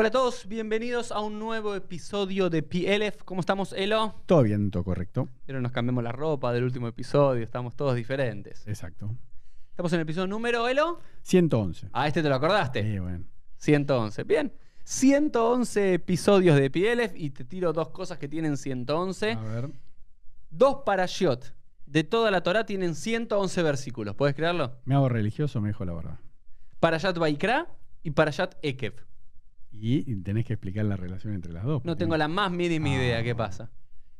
Hola a todos, bienvenidos a un nuevo episodio de PLF. ¿Cómo estamos, Elo? Todo bien, todo correcto. Pero nos cambiamos la ropa del último episodio, estamos todos diferentes. Exacto. Estamos en el episodio número, Elo. 111. Ah, este te lo acordaste. Sí, bueno. 111. Bien. 111 episodios de PLF y te tiro dos cosas que tienen 111. A ver. Dos parashot de toda la Torah tienen 111 versículos. ¿Puedes creerlo? Me hago religioso, me dijo la verdad. Parashat Vaikra y Parashat Ekev. Y tenés que explicar la relación entre las dos. No tengo la más mínima idea Ah. qué pasa.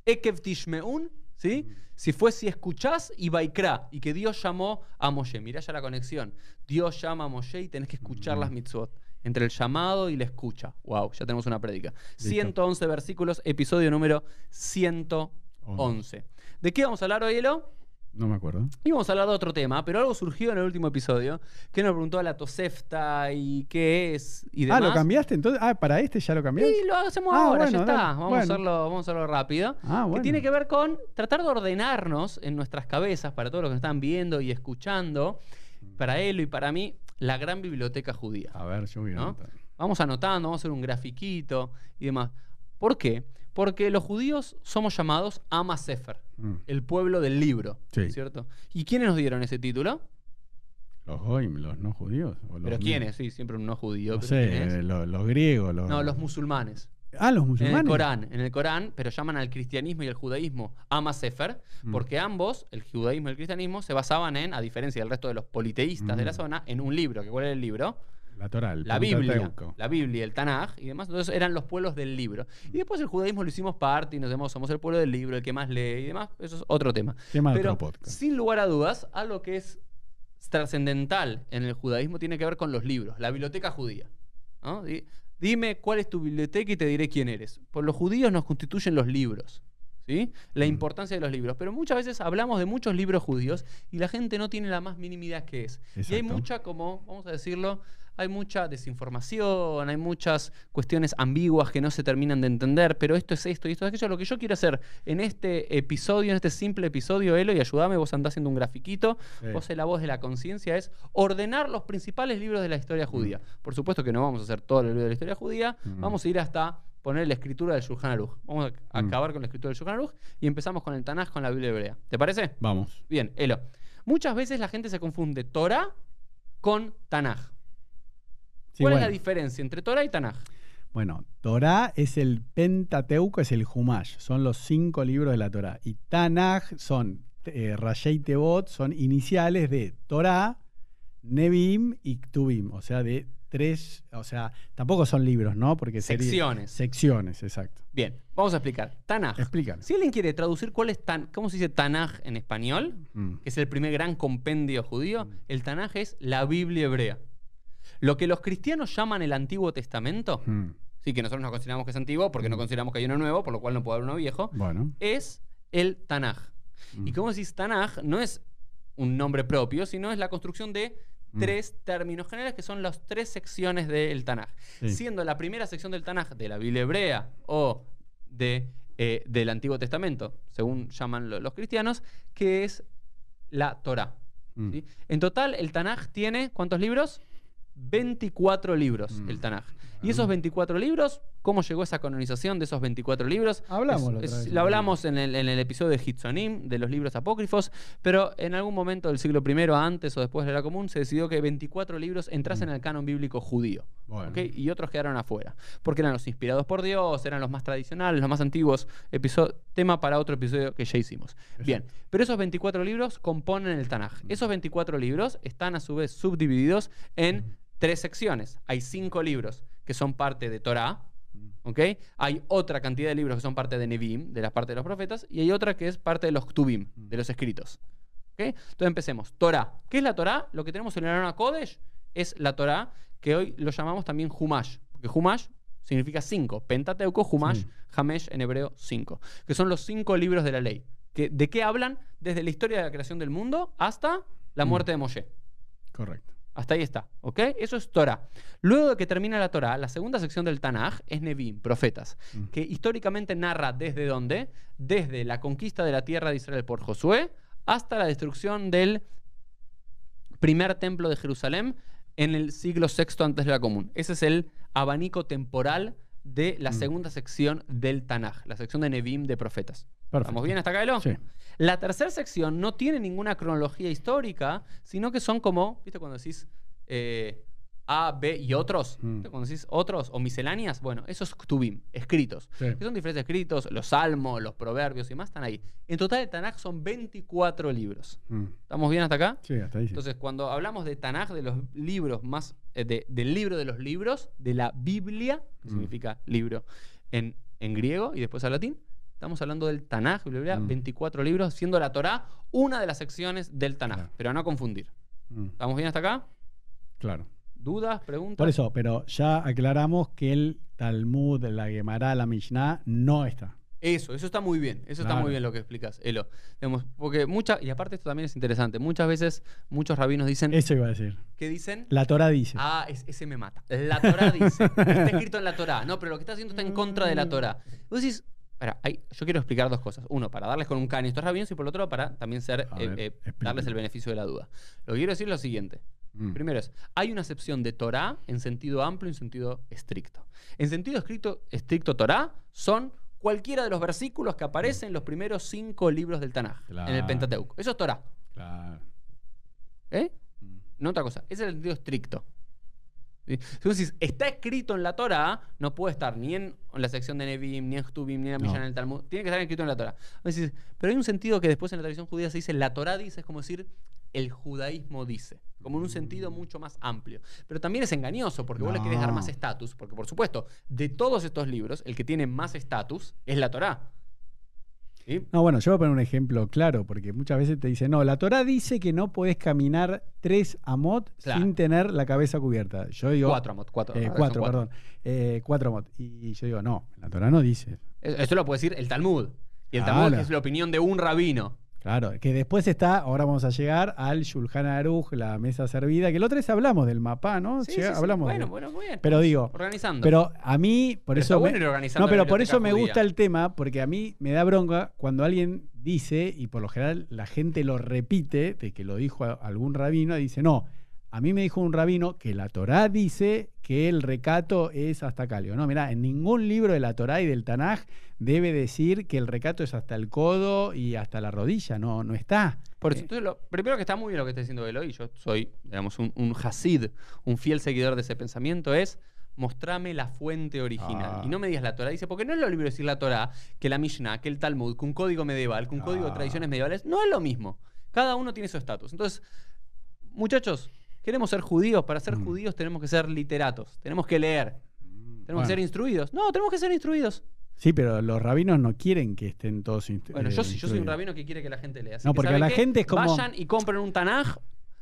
Ekev Tishmeun, ¿sí? Si fue si escuchás y Vaikra, y que Dios llamó a Moshe. Mirá ya la conexión. Dios llama a Moshe y tenés que escuchar Mm. las mitzvot. Entre el llamado y la escucha. Wow, ya tenemos una prédica. 111 versículos, episodio número 111. ¿De qué vamos a hablar hoy, Elo? No me acuerdo. Íbamos a hablar de otro tema, pero algo surgió en el último episodio que nos preguntó a la Tosefta y qué es y demás. Ah, ¿lo cambiaste entonces? Ah, para este ya lo cambiaste. Y lo hacemos Ah, ahora, bueno, ya está. dale. Vamos, a hacerlo, vamos a hacerlo rápido. Ah, Que bueno. tiene que ver con tratar de ordenarnos en nuestras cabezas, para todos los que nos están viendo y escuchando, para él y para mí, la gran biblioteca judía. A ver, yo voy a ¿no? anotar. Vamos anotando, vamos a hacer un grafiquito y demás. ¿Por qué? Porque los judíos somos llamados Ama Sefer, Mm. el pueblo del libro, Sí. ¿cierto? ¿Y quiénes nos dieron ese título? Los goim, los no judíos. o los ¿Pero quiénes? Sí, siempre un no judío. No sé, eh, los, los griegos. Los... No, los musulmanes. Ah, los En musulmanes. el Corán, en el Corán, pero llaman al cristianismo y al judaísmo Ama Sefer, Mm. porque ambos, el judaísmo y el cristianismo, se basaban en, a diferencia del resto de los politeístas de la Mm. zona, en un libro. ¿Que ¿Cuál era el libro? La Torah, el La Biblia. La Biblia, el Tanaj y demás. Entonces eran los pueblos del libro. Y después el judaísmo lo hicimos parte y nos decimos, somos el pueblo del libro, el que más lee y demás. Eso es otro tema. Tema de Pero otro podcast. sin lugar a dudas, algo que es trascendental en el judaísmo tiene que ver con los libros, la biblioteca judía. ¿no? Di- Dime cuál es tu biblioteca y te diré quién eres. Por los judíos nos constituyen los libros. ¿sí? La Mm. importancia de los libros. Pero muchas veces hablamos de muchos libros judíos y la gente no tiene la más mínima idea qué es. Y hay mucha, como, vamos a decirlo, hay mucha desinformación, hay muchas cuestiones ambiguas que no se terminan de entender, pero esto es esto y esto es aquello. Lo que yo quiero hacer en este episodio, en este simple episodio, Elo, y ayúdame, vos andás haciendo un grafiquito, Sí. vos sos la voz de la conciencia, es ordenar los principales libros de la historia judía. Por supuesto que no vamos a hacer todo el libro de la historia judía, Mm. vamos a ir hasta poner la escritura del Shulchan Aruch. Vamos a Mm. acabar con la escritura del Shulchan Aruch y empezamos con el Tanaj, con la Biblia hebrea. ¿Te parece? Vamos. Bien, Elo. Muchas veces la gente se confunde Torah con Tanaj. Sí, ¿Cuál es la diferencia entre Torah y Tanaj? Bueno, Torah es el Pentateuco, es el Humash, son los cinco libros de la Torah. Y Tanaj son eh, Rashei Tevot, son iniciales de Torah, Nebim y Ktubim, o sea, de tres, o sea, tampoco son libros, ¿no? Porque sería- Secciones. secciones, exacto. Bien, vamos a explicar. Tanaj. Explícalo. Si alguien quiere traducir cuál es tan, cómo se dice Tanaj en español, Mm. que es el primer gran compendio judío, Mm. el Tanaj es la Biblia hebrea. Lo que los cristianos llaman el Antiguo Testamento, Mm. sí que nosotros no consideramos que es antiguo porque no consideramos que hay uno nuevo, por lo cual no puede haber uno viejo, Bueno. es el Tanaj. Mm. Y como decís, Tanaj no es un nombre propio, sino es la construcción de tres términos generales que son las tres secciones del Tanaj. Sí. Siendo la primera sección del Tanaj de la Biblia hebrea o de, eh, del Antiguo Testamento, según llaman lo- los cristianos, que es la. ¿sí? En total, el Tanaj tiene, ¿cuántos libros? 24 libros, Mm. el Tanaj. Y esos 24 libros, ¿cómo llegó esa canonización de esos 24 libros? Hablamos Es- es- lo hablamos en el, en el episodio de Hitzonim, de los libros apócrifos, pero en algún momento del siglo I, antes o después de la común, se decidió que 24 libros entrasen Mm. al canon bíblico judío. Y otros quedaron afuera. Porque eran los inspirados por Dios, eran los más tradicionales, los más antiguos. Tema para otro episodio que ya hicimos. Bien, pero esos 24 libros componen el Tanaj. Esos 24 libros están a su vez subdivididos en tres secciones. Hay cinco libros que son parte de Torah. ¿ok? Hay otra cantidad de libros que son parte de Nevim, de la parte de los profetas, y hay otra que es parte de los Ktubim, de los escritos. ¿ok? Entonces empecemos. Torah. ¿Qué es la Torah? Lo que tenemos en el Arona Kodesh es la Torah, que hoy lo llamamos también Humash, porque Humash significa cinco. Pentateuco, Humash, Sí. Hamesh en hebreo, cinco. Que son los cinco libros de la ley. Que, ¿De qué hablan? Desde la historia de la creación del mundo hasta la Mm. muerte de Moshe. Correcto. Hasta ahí está, ¿ok? Eso es Torah. Luego de que termina la Torah, la segunda sección del Tanaj es Nevim, profetas, Mm. que históricamente narra desde dónde? Desde la conquista de la tierra de Israel por Josué hasta la destrucción del primer templo de Jerusalén en el siglo VI antes de la común. Ese es el abanico temporal de la Mm. segunda sección del Tanaj, la sección de Nevim de profetas. Perfecto. ¿Estamos bien hasta acá, Elo? Sí. La tercera sección no tiene ninguna cronología histórica, sino que son como, ¿viste cuando decís eh, A, B y otros? Mm. ¿Viste cuando decís otros o misceláneas? Bueno, esos Ktubim, escritos. Sí. Que son diferentes escritos, los salmos, los proverbios y más están ahí. En total, el Tanaj son 24 libros. Mm. ¿Estamos bien hasta acá? Sí, hasta ahí sí. Entonces, cuando hablamos de Tanaj, de los libros más. eh, de- del libro de los libros, de la Biblia, que Mm. significa libro en, en griego y después al latín, estamos hablando del Tanaj, Biblia, Mm. 24 libros, siendo la Torá una de las secciones del Tanaj. Claro. Pero a no confundir. Mm, ¿Estamos bien hasta acá? claro. ¿Dudas? ¿Preguntas? Por eso, pero ya aclaramos que el Talmud, la Gemara, la Mishnah no está. Eso, eso está muy bien. Eso está muy bien lo que explicas, Elo. Digamos, porque muchas. Y aparte, esto también es interesante. Muchas veces, muchos rabinos dicen. Eso iba a decir. ¿Qué dicen? La Torah dice. Ah, es- ese me mata. La Torah dice. Está escrito en la Torah. No, pero lo que está haciendo está en contra de la Torah. Vos decís. Espera, hay- yo quiero explicar dos cosas. Uno, para darles con un caño estos rabinos y por otro, para también ser, eh, ver, eh, darles el beneficio de la duda. Lo que quiero decir es lo siguiente. Mm. Primero es, hay una acepción de Torah en sentido amplio y en sentido estricto. En sentido estricto, estricto Torah son cualquiera de los versículos que aparecen en los primeros cinco libros del Tanaj, en el. Pentateuco. Eso es Torah. Claro. ¿Eh? Mm. No otra cosa. Ese es el sentido estricto. ¿Sí? Si vos decís, está escrito en la Torah, no puede estar ni en la sección de Nevim, ni en Ktubim, ni en la No. Mishnah, en el Talmud. Tiene que estar escrito en la Torah. Decís, pero hay un sentido que después en la tradición judía se dice, la Torah dice, es como decir, el judaísmo dice. Como en un sentido mucho más amplio. Pero también es engañoso, porque vos le querés dar No. más estatus. Porque, por supuesto, de todos estos libros, el que tiene más estatus es la Torah. ¿Sí? No, bueno, yo voy a poner un ejemplo claro, porque muchas veces te dicen, no, la Torah dice que no podés caminar tres amot Claro. sin tener la cabeza cubierta. Yo digo. Cuatro, Amot, cuatro. eh, cuatro, perdón. Eh, cuatro amot. Y yo digo, no, la Torah no dice. Eso lo puede decir el Talmud. Y el. Talmud es la opinión de un rabino. Claro, que después está, ahora vamos a llegar al Shulchan Aruch, la mesa servida, que la otra vez hablamos del mapa, ¿no? Sí, Llega- sí, sí. hablamos Bueno, de- bueno, muy bien. Pero digo, Organizando. pero a mí, por Pero eso. está bueno me- ir organizando no, pero por eso me gusta el tema, porque a mí me da bronca cuando alguien dice, y por lo general la gente lo repite, de que lo dijo algún rabino, dice, no, a mí me dijo un rabino que la Torá dice que el recato es hasta acá. Le digo, no, mira, en ningún libro de la Torá y del Tanaj debe decir que el recato es hasta el codo y hasta la rodilla, no, no está. Por eso, Eh, entonces, lo, primero que está muy bien lo que está diciendo Eloy, yo soy, digamos, un, un hasid, un fiel seguidor de ese pensamiento, es mostrame la fuente original. Ah. Y no me digas la Torah. Dice, porque no es lo libro decir la Torah, que la Mishnah, que el Talmud, que un código medieval, que un código de Ah. tradiciones medievales, no es lo mismo. Cada uno tiene su estatus. Entonces, muchachos, queremos ser judíos. Para ser Mm. judíos tenemos que ser literatos. Tenemos que leer. Tenemos Bueno. que ser instruidos. No, tenemos que ser instruidos. Sí, pero los rabinos no quieren que estén todos instru- Bueno, eh, yo, sí- yo soy un instruidos. rabino que quiere que la gente lea. Así No, que, porque ¿saben la qué? gente es como- Vayan y compren un Tanaj,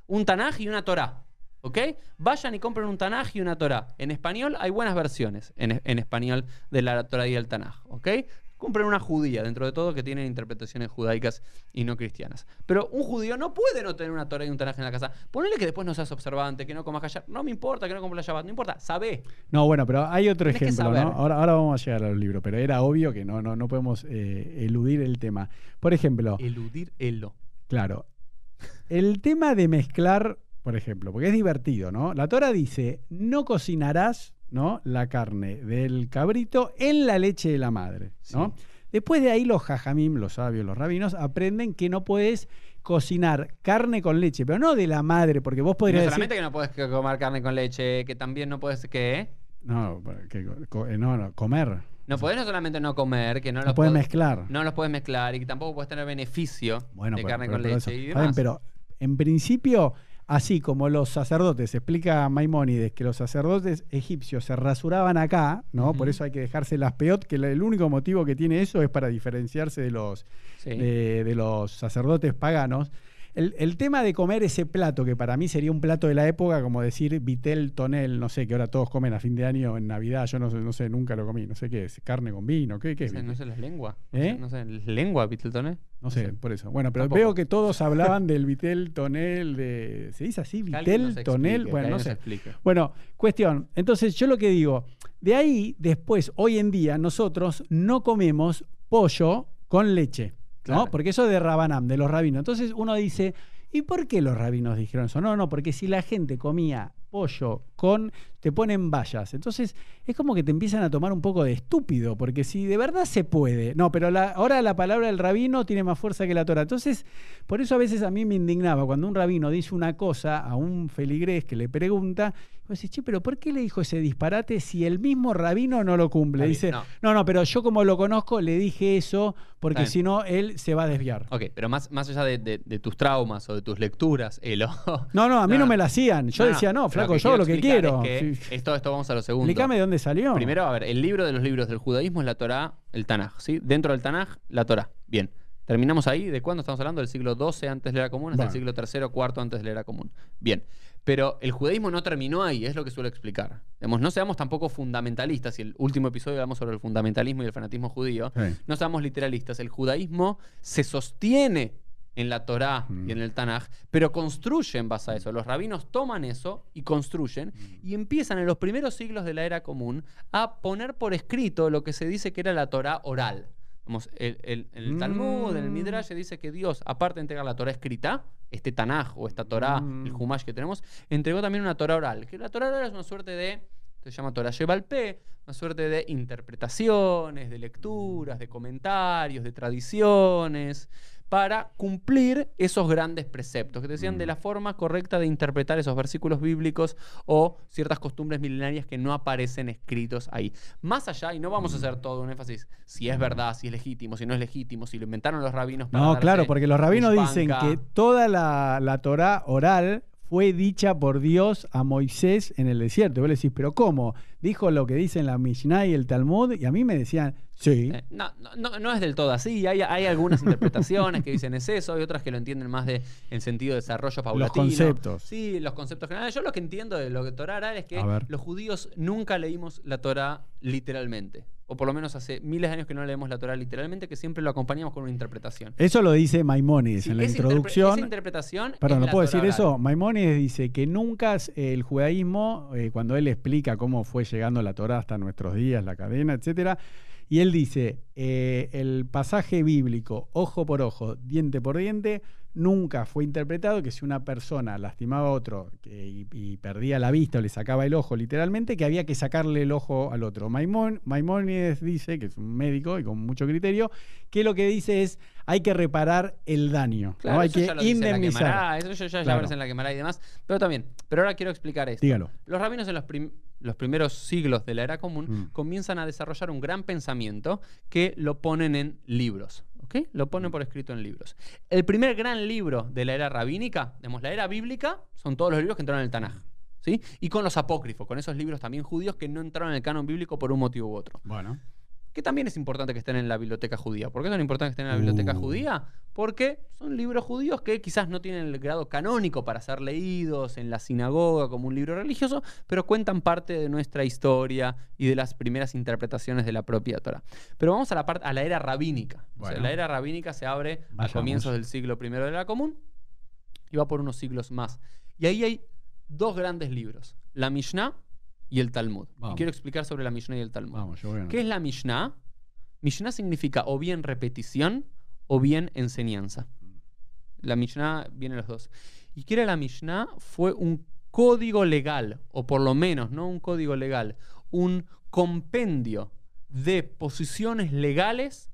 un Tanaj y una Torah. ¿Ok? Vayan y compren un Tanaj y una Torah. En español hay buenas versiones en, en español de la Torah y el Tanaj. ¿Ok? Compren una judía, dentro de todo, que tienen interpretaciones judaicas y no cristianas. Pero un judío no puede no tener una Torah y un Tanaj en la casa. Ponele que después no seas observante, que no comas callar. No me importa que no comas la Shabbat. No importa. Sabé. No, bueno, pero hay otro Tenés ejemplo, ¿no? Ahora, ahora vamos a llegar a los libros, pero era obvio que no, no, no podemos eh, eludir el tema. Por ejemplo, Eludir elo. claro, el tema de mezclar, por ejemplo, porque es divertido, ¿no? La Torah dice, no cocinarás, ¿no? La carne del cabrito en la leche de la madre, ¿no? Sí. Después de ahí los jajamim, los sabios, los rabinos, aprenden que no puedes cocinar carne con leche, pero no de la madre, porque vos No podrías decir... solamente que no puedes comer carne con leche, que también no puedes que No, que- eh, no, no, comer. no podés no solamente no comer, que no, No los puedes podés- mezclar. no los puedes mezclar y que tampoco puedes tener beneficio Bueno, de pero- carne pero- con pero leche y demás. pero en principio, así como los sacerdotes, explica Maimónides que los sacerdotes egipcios se rasuraban acá, ¿no? Por eso hay que dejarse las peot, que el único motivo que tiene eso es para diferenciarse de los, Sí. de, de los sacerdotes paganos. El, el tema de comer ese plato, que para mí sería un plato de la época, como decir vitel, tonel, no sé, que ahora todos comen a fin de año en Navidad, yo no sé, no sé nunca lo comí, no sé qué es, carne con vino, ¿qué, qué es? no, sé, no sé las lenguas. ¿Eh? No sé, lengua, Beatletone. No sé, por eso. Bueno, pero Tampoco. veo que todos hablaban del vitel, tonel, de... ¿Se dice así? Vitel, tonel, explique, bueno, no sé. Bueno, cuestión. Entonces, yo lo que digo, de ahí, después, hoy en día, nosotros no comemos pollo con leche, ¿no? Porque eso es de Rabanam, de los rabinos. Entonces uno dice, ¿y por qué los rabinos dijeron eso? No, no, porque si la gente comía pollo con, te ponen vallas. Entonces es como que te empiezan a tomar un poco de estúpido, porque si de verdad se puede, no, pero la, ahora la palabra del rabino tiene más fuerza que la Torah. Entonces, por eso a veces a mí me indignaba cuando un rabino dice una cosa a un feligrés que le pregunta, vos decís, che, pero ¿por qué le dijo ese disparate si el mismo rabino no lo cumple? Bien, Dice, no. no, no, pero yo como lo conozco le dije eso porque si no él se va a desviar. Ok, pero más, más allá de, de- de tus traumas o de tus lecturas, Elo. No, no, a mí no, No, me la hacían. Yo decía, no, flaco, yo lo que quiero. Es que Sí. esto, esto vamos a lo segundo. Explícame de dónde salió. Primero, a ver, el libro de los libros del judaísmo es la Torá, el Tanaj, ¿sí? Dentro del Tanaj, la Torá. Bien. Terminamos ahí. ¿De cuándo estamos hablando? Del siglo XII antes de la era común hasta Bueno. el siglo III o IV antes de la era común. Bien. Pero el judaísmo no terminó ahí, es lo que suelo explicar. Digamos, no seamos tampoco fundamentalistas. Y el último episodio hablamos sobre el fundamentalismo y el fanatismo judío. Sí. No seamos literalistas. El judaísmo se sostiene en la Torá Mm. y en el Tanaj, pero construye en base a eso. Los rabinos toman eso y construyen Mm. y empiezan en los primeros siglos de la era común a poner por escrito lo que se dice que era la Torá oral. Vamos, el, el- el Talmud, en el Mm. Midrash, dice que Dios, aparte de entregar la Torá escrita, este Tanaj o esta Torá, Mm. el Humash que tenemos, entregó también una Torá oral. Que la Torá oral es una suerte de, se llama Torah Shebalpé, una suerte de interpretaciones, de lecturas, de comentarios, de tradiciones, para cumplir esos grandes preceptos que decían de la forma correcta de interpretar esos versículos bíblicos o ciertas costumbres milenarias que no aparecen escritos ahí. Más allá, y no vamos a hacer todo un énfasis, si es verdad, si es legítimo, si no es legítimo, si lo inventaron los rabinos para No, claro, porque los rabinos dicen que toda la, la Torah oral fue dicha por Dios a Moisés en el desierto. Y vos le decís, ¿pero cómo? Dijo lo que dicen la Mishnah y el Talmud, y a mí me decían, sí. Eh, No, no, no, es del todo así. Hay, hay algunas interpretaciones que dicen es eso, hay otras que lo entienden más de en sentido de desarrollo paulatino. conceptos. Sí, los conceptos generales. Yo lo que entiendo de lo que Torah oral es que los judíos nunca leímos la Torah literalmente. O por lo menos hace miles de años que no leemos la Torah literalmente, que siempre lo acompañamos con una interpretación. Eso lo dice Maimónides Sí, en la esa interpre- introducción. esa interpretación. Perdón, ¿no puedo Torah decir oral. eso? Maimónides dice que nunca eh, el judaísmo, eh, cuando él explica cómo fue llegando la Torah hasta nuestros días, la cadena, etcétera, y él dice, eh, el pasaje bíblico, ojo por ojo, diente por diente, nunca fue interpretado que si una persona lastimaba a otro que- y, perdía la vista o le sacaba el ojo literalmente, que había que sacarle el ojo al otro. Maimón- Maimónides dice, que es un médico y con mucho criterio, que lo que dice es, hay que reparar el daño, ¿no? Claro, hay eso que ya lo dice la indemnizar. Quemará, eso ya, ya Claro. en la quemará y demás. Pero también, pero ahora quiero explicar esto. Dígalo. Los rabinos en los, prim- los primeros siglos de la era común Mm. comienzan a desarrollar un gran pensamiento que lo ponen en libros. ¿ok? Lo ponen por escrito en libros. El primer gran libro de la era rabínica, digamos, la era bíblica, son todos los libros que entraron en el Tanaj. ¿sí? Y con los apócrifos, con esos libros también judíos que no entraron en el canon bíblico por un motivo u otro Bueno. Que también es importante que estén en la biblioteca judía. ¿Por qué son importantes que estén en la biblioteca Uh. judía? Porque son libros judíos que quizás no tienen el grado canónico para ser leídos en la sinagoga como un libro religioso, pero cuentan parte de nuestra historia y de las primeras interpretaciones de la propia Torah. Pero vamos a la, parte, a la era rabínica. O sea, Bueno. la era rabínica se abre Vayamos. a comienzos del siglo I de la común y va por unos siglos más. Y ahí hay dos grandes libros, la Mishnah y el Talmud. Y quiero explicar sobre la Mishnah y el Talmud. Vamos, yo a ¿Qué es la Mishnah? Mishnah significa o bien repetición o bien enseñanza. La Mishnah viene los dos. Y que era la Mishnah fue un código legal, o por lo menos, no un código legal, un compendio de posiciones legales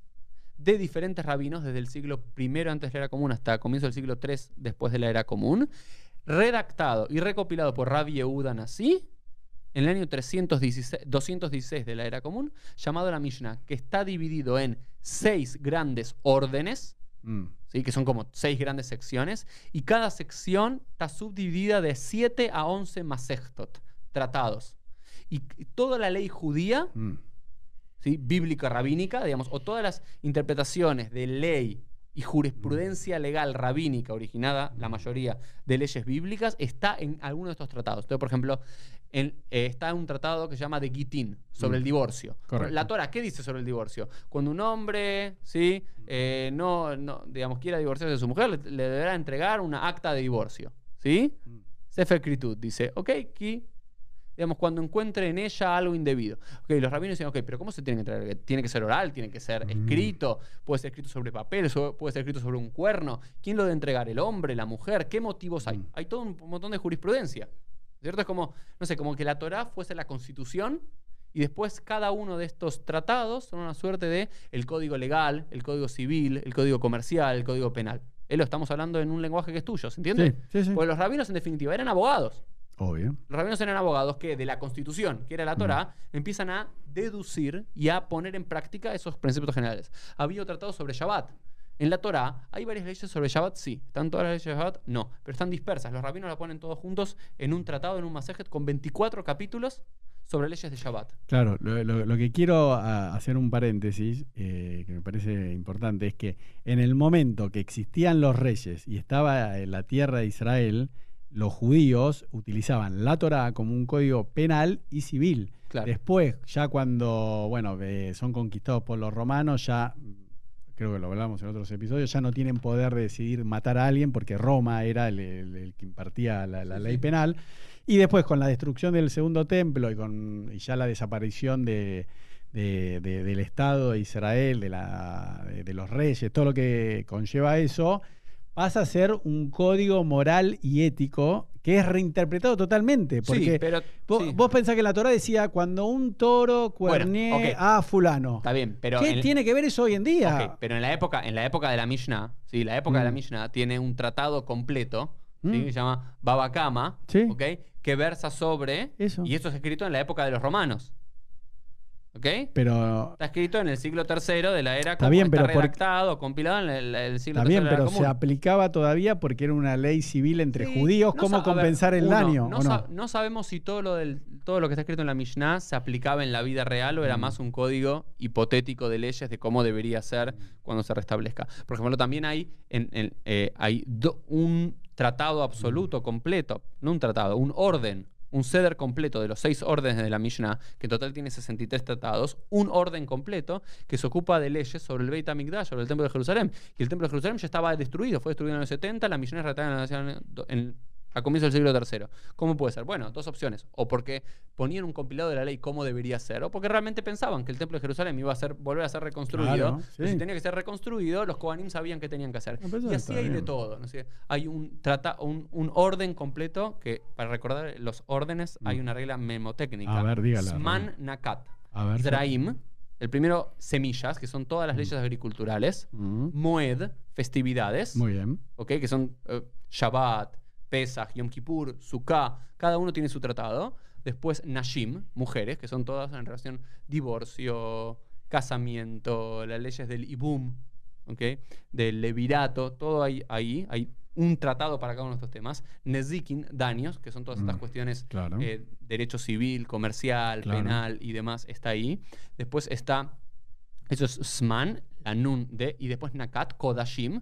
de diferentes rabinos desde el siglo I antes de la era común hasta comienzo del siglo III después de la era común, redactado y recopilado por Rabbi Yehuda Nasi en el año 316, 216 de la era común, llamado la Mishnah, que está dividido en seis grandes órdenes, Mm. ¿sí? que son como seis grandes secciones, y cada sección está subdividida de 7 a 11 masechtot, tratados. Y toda la ley judía Mm. ¿sí? bíblica rabínica, digamos, o todas las interpretaciones de ley y jurisprudencia legal rabínica originada, la mayoría de leyes bíblicas, está en alguno de estos tratados. Entonces, por ejemplo, en- eh, está un tratado que se llama de Gitín, sobre Mm. el divorcio. Correcto. La Torah, ¿qué dice sobre el divorcio? Cuando un hombre, ¿sí? Eh, no, no, digamos, quiera divorciarse de su mujer, le, le deberá entregar una acta de divorcio. ¿Sí? Mm. Sefer Kritud dice, ok, aquí, digamos, cuando encuentre en ella algo indebido. Ok, los rabinos dicen, ok, pero ¿cómo se tiene que entregar? ¿Tiene que ser oral? ¿Tiene que ser Mm. escrito? ¿Puede ser escrito sobre papel? so- ¿Puede ser escrito sobre un cuerno? ¿Quién lo debe entregar? ¿El hombre? ¿La mujer? ¿Qué motivos hay? Mm. Hay todo un montón de jurisprudencia. ¿Cierto? Es como, no sé, como que la Torá fuese la constitución y después cada uno de estos tratados son una suerte de el código legal, el código civil, el código comercial, el código penal. Él lo estamos hablando en un lenguaje que es tuyo, ¿se entiende? Sí, sí, sí. Porque los rabinos en definitiva eran abogados. Obvio. Los rabinos eran abogados que de la constitución, que era la Torá, empiezan a deducir y a poner en práctica esos preceptos generales. Había tratado sobre Shabbat. En la Torá hay varias leyes sobre Shabbat, sí. ¿Están todas las leyes de Shabbat? No. Pero están dispersas. Los rabinos las ponen todos juntos en un tratado, en un masejet, con 24 capítulos sobre leyes de Shabbat. Claro, lo, lo- lo que quiero a- hacer un paréntesis, eh, que me parece importante, es que en el momento que existían los reyes y estaba en la tierra de Israel, los judíos utilizaban la Torá como un código penal y civil. Claro. Después, ya cuando bueno, eh, son conquistados por los romanos, ya creo que lo hablamos en otros episodios, ya no tienen poder de decidir matar a alguien porque Roma era el, el- el que impartía la, la Sí, ley sí. penal. Y después, con la destrucción del segundo templo y con y ya la desaparición de, de- de- del Estado de Israel, de, la, de, de los reyes, todo lo que conlleva eso, pasa a ser un código moral y ético que es reinterpretado totalmente. Porque sí, pero vos, sí. vos pensás que la Torah decía cuando un toro Bueno, ok. a fulano. está bien, pero ¿Qué en- tiene que ver eso hoy en día? Pero en la época, en la época de la Mishnah, sí, la época de la Mm. Mishnah tiene un tratado completo, ¿sí? Mm. que se llama Baba Kama, Sí. que versa sobre Eso. y eso es escrito en la época de los romanos. ¿Ok? Pero Está escrito en el siglo III de la era Está común, bien, está pero por- redactado, compilado en el, el siglo está III bien, de la era pero se aplicaba todavía porque era una ley civil entre Sí, judíos. no ¿Cómo ver, compensar el uno, daño? No, ¿o sa- no? no sabemos si todo lo, del, todo lo que está escrito en la Mishnah se aplicaba en la vida real o era Mm. más un código hipotético de leyes de cómo debería ser cuando se restablezca. Por ejemplo, también hay, en, en, eh, hay do- un tratado absoluto, Mm. completo, no un tratado, un orden. Un ceder completo de los seis órdenes de la Mishnah, que en total tiene 63 tratados, un orden completo que se ocupa de leyes sobre el Beit HaMikdash, sobre el Templo de Jerusalén. Y el Templo de Jerusalén ya estaba destruido, fue destruido en los 70, la Mishnah es en en, a comienzos del siglo III. ¿Cómo puede ser? Bueno, dos opciones. O porque ponían un compilado de la ley cómo debería ser, o porque realmente pensaban que el Templo de Jerusalén iba a ser, volver a ser reconstruido. Claro, Pero sí. Si tenía que ser reconstruido, los Kohanim sabían qué tenían que hacer. Y así hay de todo. hay un, trata, un, un orden completo que, para recordar los órdenes, hay Mm. una regla memotécnica. A ver, dígala, Sman Nakat. A ver. Zraim. El primero, semillas, que son todas las leyes agriculturales. Mm, Moed, festividades. Muy bien. ¿ok? Que son eh, Shabbat, Pesach, Yom Kippur, Sukkah, cada uno tiene su tratado. Después Nashim, mujeres, que son todas en relación divorcio, casamiento, las leyes del Ibum, ¿ok? Del Levirato, todo ahí, ahí hay un tratado para cada uno de estos temas. Nezikin, daños, que son todas estas Mm, cuestiones Claro. eh, derecho civil, comercial, Claro. penal y demás, está ahí. Después está, eso es Sman, la Nun de, y después Nakat, Kodashim,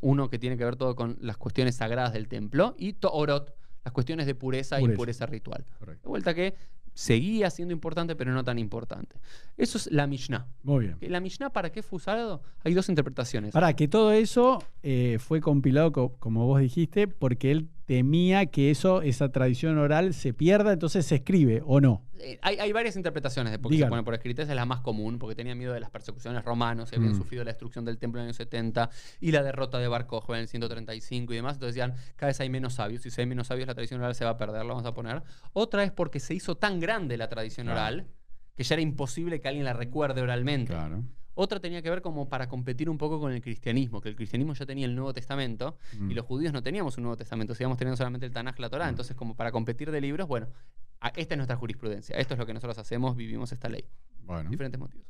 uno que tiene que ver todo con las cuestiones sagradas del templo, y Toorot, las cuestiones de pureza, y Pureza. ritual. De vuelta que seguía siendo importante, pero no tan importante. Eso es la Mishnah. Muy bien. ¿La Mishnah para qué fue usado? Hay dos interpretaciones. Para que todo eso eh, fue compilado, co- como vos dijiste, porque él temía que eso, esa tradición oral se pierda, entonces se escribe o no. Eh, hay, hay varias interpretaciones de por qué se pone por escrita. Esa es la más común, porque tenía miedo de las persecuciones romanos, habían Mm. sufrido la destrucción del templo en el año 70 y la derrota de Bar Kokhba en el 135 y demás. Entonces decían, cada vez hay menos sabios. Si hay menos sabios, la tradición oral se va a perder, la vamos a poner. Otra es porque se hizo tan grande la tradición Claro. oral que ya era imposible que alguien la recuerde oralmente. Claro. Otra tenía que ver como para competir un poco con el cristianismo, que el cristianismo ya tenía el Nuevo Testamento Mm. y los judíos no teníamos un Nuevo Testamento, seguíamos teniendo solamente el Tanaj, la Torá. Mm. Entonces, como para competir de libros, bueno, esta es nuestra jurisprudencia, esto es lo que nosotros hacemos, vivimos esta ley. Bueno. Diferentes motivos.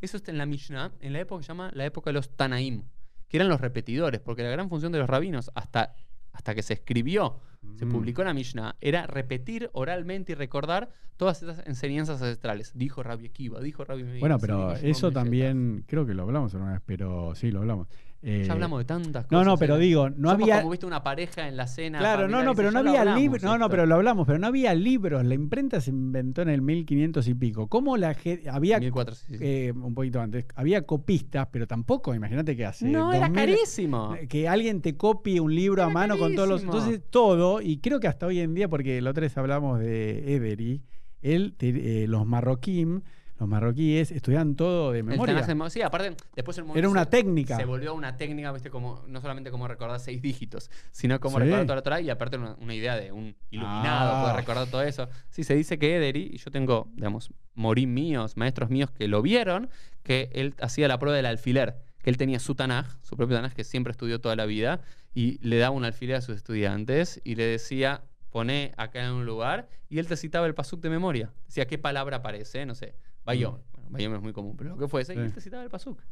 Eso está en la Mishnah, en la época que se llama la época de los Tanaim, que eran los repetidores, porque la gran función de los rabinos hasta, hasta que se escribió, se Mm. publicó la Mishnah, era repetir oralmente y recordar todas esas enseñanzas ancestrales. Dijo Rabbi Akiva, dijo Rabbi Meir, Bueno, pero eso también, creo que lo hablamos una vez, pero sí, lo hablamos. Eh, Ya hablamos de tantas cosas. No, no, pero era- digo, no Somos había. como viste una pareja en la cena. Claro, no, no, pero no había libros. No, no, pero lo hablamos, pero no había libros. La imprenta se inventó en el 1500 y pico. ¿Cómo la gente. Había. 1400, sí, sí. eh, un poquito antes. Había copistas, pero tampoco, imagínate que hace. no, era 2000 carísimo. Que alguien te copie un libro a mano con todos los. Entonces, todo, y creo que hasta hoy en día, porque la otra vez hablamos de Every, él, eh, los marroquín, los marroquíes estudiaban todo de memoria. Sí, aparte, después el Era una se- técnica. Se volvió una técnica, viste, como no solamente como recordar seis dígitos, sino como Sí. recordar toda la Torah y aparte una, una idea de un iluminado, Ah. poder recordar todo eso. Sí, se dice que Ederi, y yo tengo, digamos, morim míos, maestros míos que lo vieron, que él hacía la prueba del alfiler, que él tenía su Tanaj, su propio Tanaj que siempre estudió toda la vida, y le daba un alfiler a sus estudiantes y le decía, poné acá en un lugar, y él te citaba el pasuk de memoria. Decía, ¿qué palabra aparece? No sé, Bayom. Bueno, Bayom es muy común, pero lo que fuese, y él te citaba el pasuk.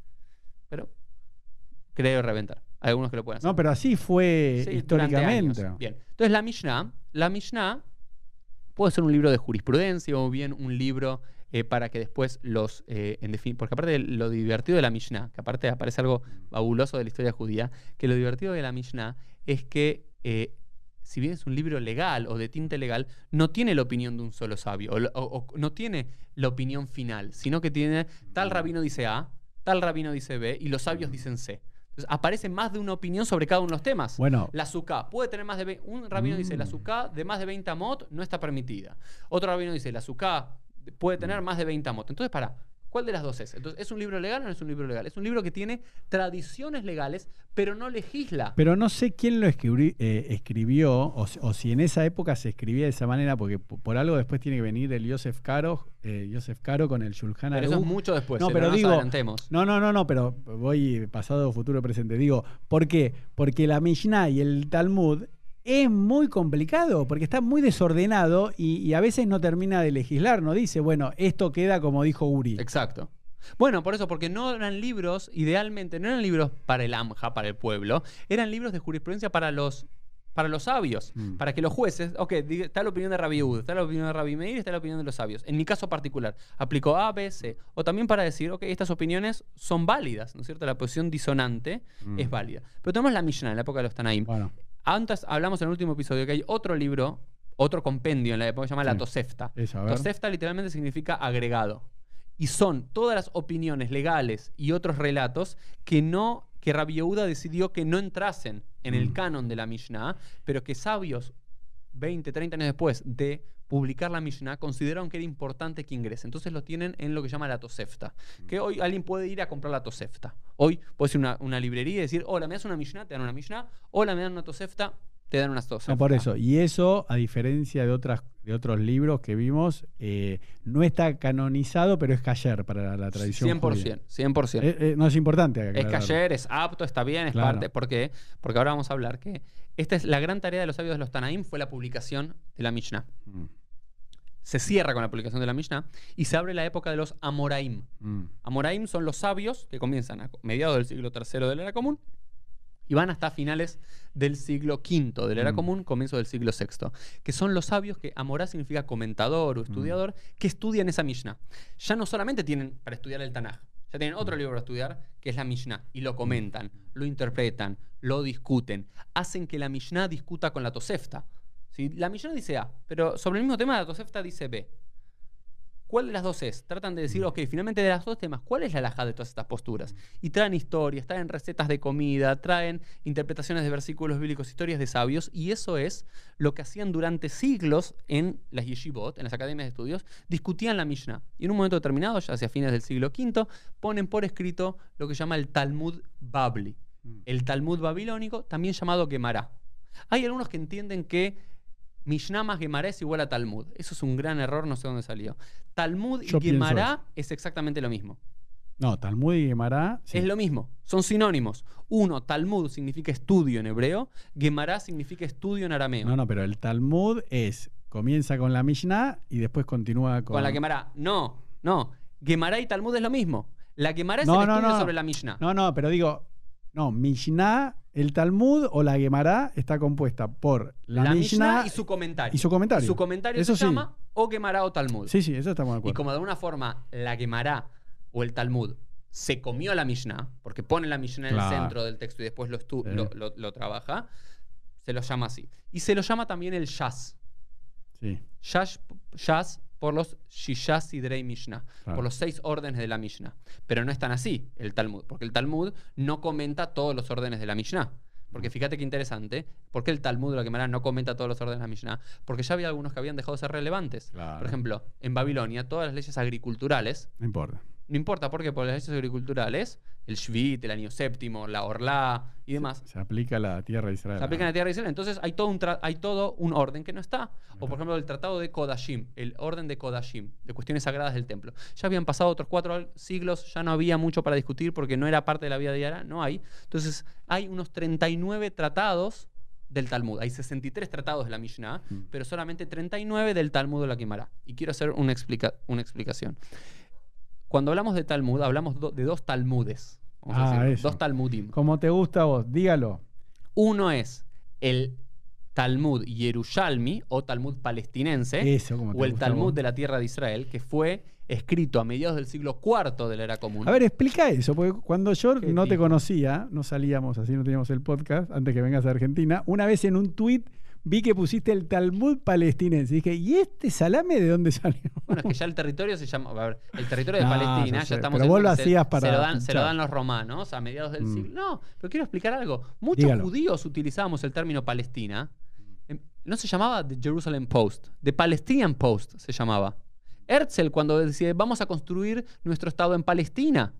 Pero creo reventar. Hay algunos que lo pueden hacer. No, pero así fue Sí, históricamente. Bien. Entonces la Mishnah, la Mishnah puede ser un libro de jurisprudencia o bien un libro eh, para que después los, eh, en porque aparte de lo divertido de la Mishnah, que aparte aparece algo fabuloso de la historia judía, que lo divertido de la Mishnah es que eh, si bien es un libro legal o de tinte legal, no tiene la opinión de un solo sabio, o, lo- o- o no tiene la opinión final, sino que tiene tal rabino dice A, tal rabino dice B y los sabios dicen C. Entonces aparece más de una opinión sobre cada uno de los temas. Bueno, La azúcar puede tener más de 20. Un rabino dice la Mm. azúcar de más de 20 amot no está permitida. Otro rabino dice la azúcar puede tener más de 20 amot. Entonces, para, ¿cuál de las dos es? Entonces, ¿es un libro legal o no es un libro legal? Es un libro que tiene tradiciones legales, pero no legisla. pero no sé quién lo escribí- eh, escribió, o, si- o si en esa época se escribía de esa manera, porque por algo después tiene que venir el Yosef Caro, eh, Yosef Caro con el Shulchan Pero eso es Aruch. mucho después. No, eh, pero nos digo- adelantemos. No, no, no, no, pero voy pasado, futuro, presente. Digo, ¿por qué? Porque la Mishnah y el Talmud es muy complicado, porque está muy desordenado y, y a veces no termina de legislar, no dice, bueno, esto queda como dijo Uri. Exacto. Bueno, por eso, porque no eran libros, idealmente, no eran libros para el AMJA, para el pueblo, eran libros de jurisprudencia para los, para los sabios, Mm. para que los jueces, ok, está la opinión de Rabbi Ud, está la opinión de Rabbi Meir, está la opinión de los sabios. En mi caso particular, aplicó A, B, C. O también para decir, ok, estas opiniones son válidas, ¿no es cierto? La posición disonante Mm. es válida. Pero tenemos la Mishnah en la época de los Tanaim. Bueno, Antes hablamos en el último episodio que hay otro libro, otro compendio en la época que se llama la. Tosefta. Tosefta literalmente significa agregado. Y son todas las opiniones legales y otros relatos que no que decidió que no entrasen en el Mm. canon de la Mishnah, pero que sabios 20, 30 años después de publicar la Mishnah consideraron que era importante que ingrese. Entonces lo tienen en lo que se llama la Tosefta. Que hoy alguien puede ir a comprar la Tosefta. Hoy puedes ir a una, una librería y decir, hola, me das una Mishnah, te dan una Mishnah. Hola, me dan una Tosefta, te dan una Tosefta. No, por eso. Y eso, a diferencia de, otras, de otros libros que vimos, eh, no está canonizado, pero es cayer para la, la tradición. 100%, judía. 100%. Eh, eh, no es importante. Es cayer, es apto, está bien, es Claro. parte. ¿Por qué? Porque ahora vamos a hablar que esta es la gran tarea de los sabios de los Tanaim, fue la publicación de la Mishnah. Mm, Se cierra con la publicación de la Mishnah y se abre la época de los Amoraim. mm. Amoraim son los sabios que comienzan a mediados del siglo III de la era común y van hasta finales del siglo V de la era Mm. común, comienzo del siglo VI, que son los sabios que Amorá significa comentador o estudiador, que estudian esa Mishnah. Ya no solamente tienen para estudiar el Tanaj, ya tienen otro libro para estudiar, que es la Mishnah, y lo comentan, lo interpretan, lo discuten, hacen que la Mishnah discuta con la Tosefta. ¿sí? La Mishnah dice A, pero sobre el mismo tema la Tosefta dice B. ¿Cuál de las dos es? Tratan de decir, ok, finalmente de las dos temas, ¿cuál es la alhaja de todas estas posturas? Y traen historias, traen recetas de comida, traen interpretaciones de versículos bíblicos, historias de sabios, y eso es lo que hacían durante siglos en las yeshivot, en las academias de estudios, discutían la Mishnah. Y en un momento determinado, ya hacia fines del siglo V, ponen por escrito lo que se llama el Talmud Babli, Mm. el Talmud babilónico, también llamado Gemara. Hay algunos que entienden que Mishnah más Gemara es igual a Talmud. Eso es un gran error, no sé dónde salió. Talmud y Yo Gemara es exactamente lo mismo. No, Talmud y Gemara. sí. Es lo mismo, son sinónimos. Uno, Talmud significa estudio en hebreo, Gemara significa estudio en arameo. No, no, pero el Talmud es. Comienza con la Mishnah y después continúa con. Con la Gemara, no, no. Gemara y Talmud es lo mismo. La Gemara es No, el no, estudio no. sobre la Mishnah. No, no, pero digo. No, Mishnah, el Talmud o la Gemara está compuesta por la, la Mishnah, Mishnah y su comentario. y su comentario. Su comentario Eso se sí. llama o Gemara o Talmud. Sí, sí, eso estamos de Y acuerdo. como de alguna forma la Gemara o el Talmud se comió la Mishnah, porque pone la Mishnah en Claro. el centro del texto y después lo, estu- Sí. lo, lo- lo trabaja, se lo llama así. Y se lo llama también el Shas. Sí, Shas, Shas por los Shisha Sidrei Mishnah, por los seis órdenes de la Mishnah. Pero no es tan así el Talmud, porque el Talmud no comenta todos los órdenes de la Mishnah. Porque fíjate qué interesante. ¿Por qué el Talmud de la Gemara no comenta todos los órdenes de la Mishnah? Porque ya había algunos que habían dejado de ser relevantes. Claro. Por ejemplo, en Babilonia, todas las leyes agriculturales, No importa. No importa por qué, por las leyes agriculturales, el Shvit, el año séptimo, la Orlá y demás, Se aplica a la tierra de Israel. se aplican en la tierra de Israel. Entonces hay todo, un tra- hay todo un orden que no está. O por ejemplo el tratado de Kodashim, el orden de Kodashim, de cuestiones sagradas del templo. Ya habían pasado otros cuatro siglos, ya no había mucho para discutir porque no era parte de la vida diaria, no hay. Entonces hay unos 39 tratados del Talmud. Hay 63 tratados de la Mishnah, Mm. pero solamente 39 del Talmud de la Gemara. Y quiero hacer una, explica- una explicación. Cuando hablamos de Talmud, hablamos do- de dos Talmudes. Vamos a Ah, decirlo, eso. dos Talmudim. Como te gusta a vos, dígalo. Uno es el Talmud Yerushalmi o Talmud palestinense Eso, como te o el gusta Talmud de la tierra de Israel, que fue escrito a mediados del siglo IV de la era común. A ver, explica eso, porque cuando yo ¿Qué no te conocía, no salíamos así, no teníamos el podcast, antes que vengas a Argentina, una vez en un tuit vi que pusiste el Talmud palestinense. Y dije, ¿y este salame de dónde salió? Bueno, es que ya el territorio se llama. A ver, el territorio de No, Palestina, ya estamos pero vos en- lo se- hacías para Se lo, dan, se lo dan los romanos a mediados del Mm. siglo. No, pero quiero explicar algo. Muchos Dígalo. judíos utilizábamos el término Palestina. Em, No se llamaba The Jerusalem Post, The Palestinian Post se llamaba. Herzl, cuando decía, vamos a construir nuestro Estado en Palestina.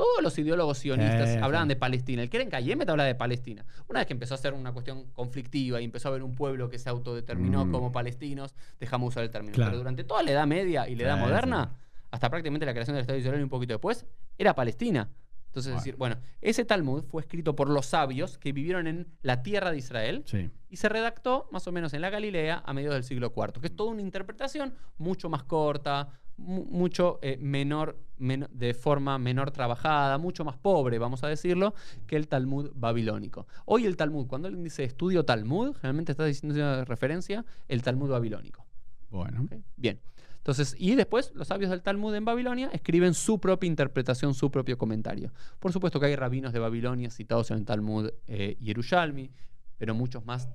Todos los ideólogos sionistas Sí, hablaban sí. de Palestina. El que era en Cayemet hablaba de Palestina. Una vez que empezó a ser una cuestión conflictiva y empezó a haber un pueblo que se autodeterminó Mm. como palestinos, dejamos usar el término. Claro. Pero durante toda la Edad Media y la Edad Sí, Moderna, hasta prácticamente la creación del Estado de Israel y un poquito después, era Palestina. Entonces, es Bueno. decir, bueno, ese Talmud fue escrito por los sabios que vivieron en la tierra de Israel Sí. y se redactó más o menos en la Galilea a mediados del siglo IV, que es toda una interpretación mucho más corta, mucho eh, menor, men- de forma menor trabajada, mucho más pobre, vamos a decirlo, que el Talmud babilónico. Hoy el Talmud, cuando alguien dice estudio Talmud, generalmente está diciendo de referencia el Talmud babilónico. Bueno. Bien. Entonces, y después los sabios del Talmud en Babilonia escriben su propia interpretación, su propio comentario. Por supuesto que hay rabinos de Babilonia citados en el Talmud eh, Yerushalmi, pero muchos más,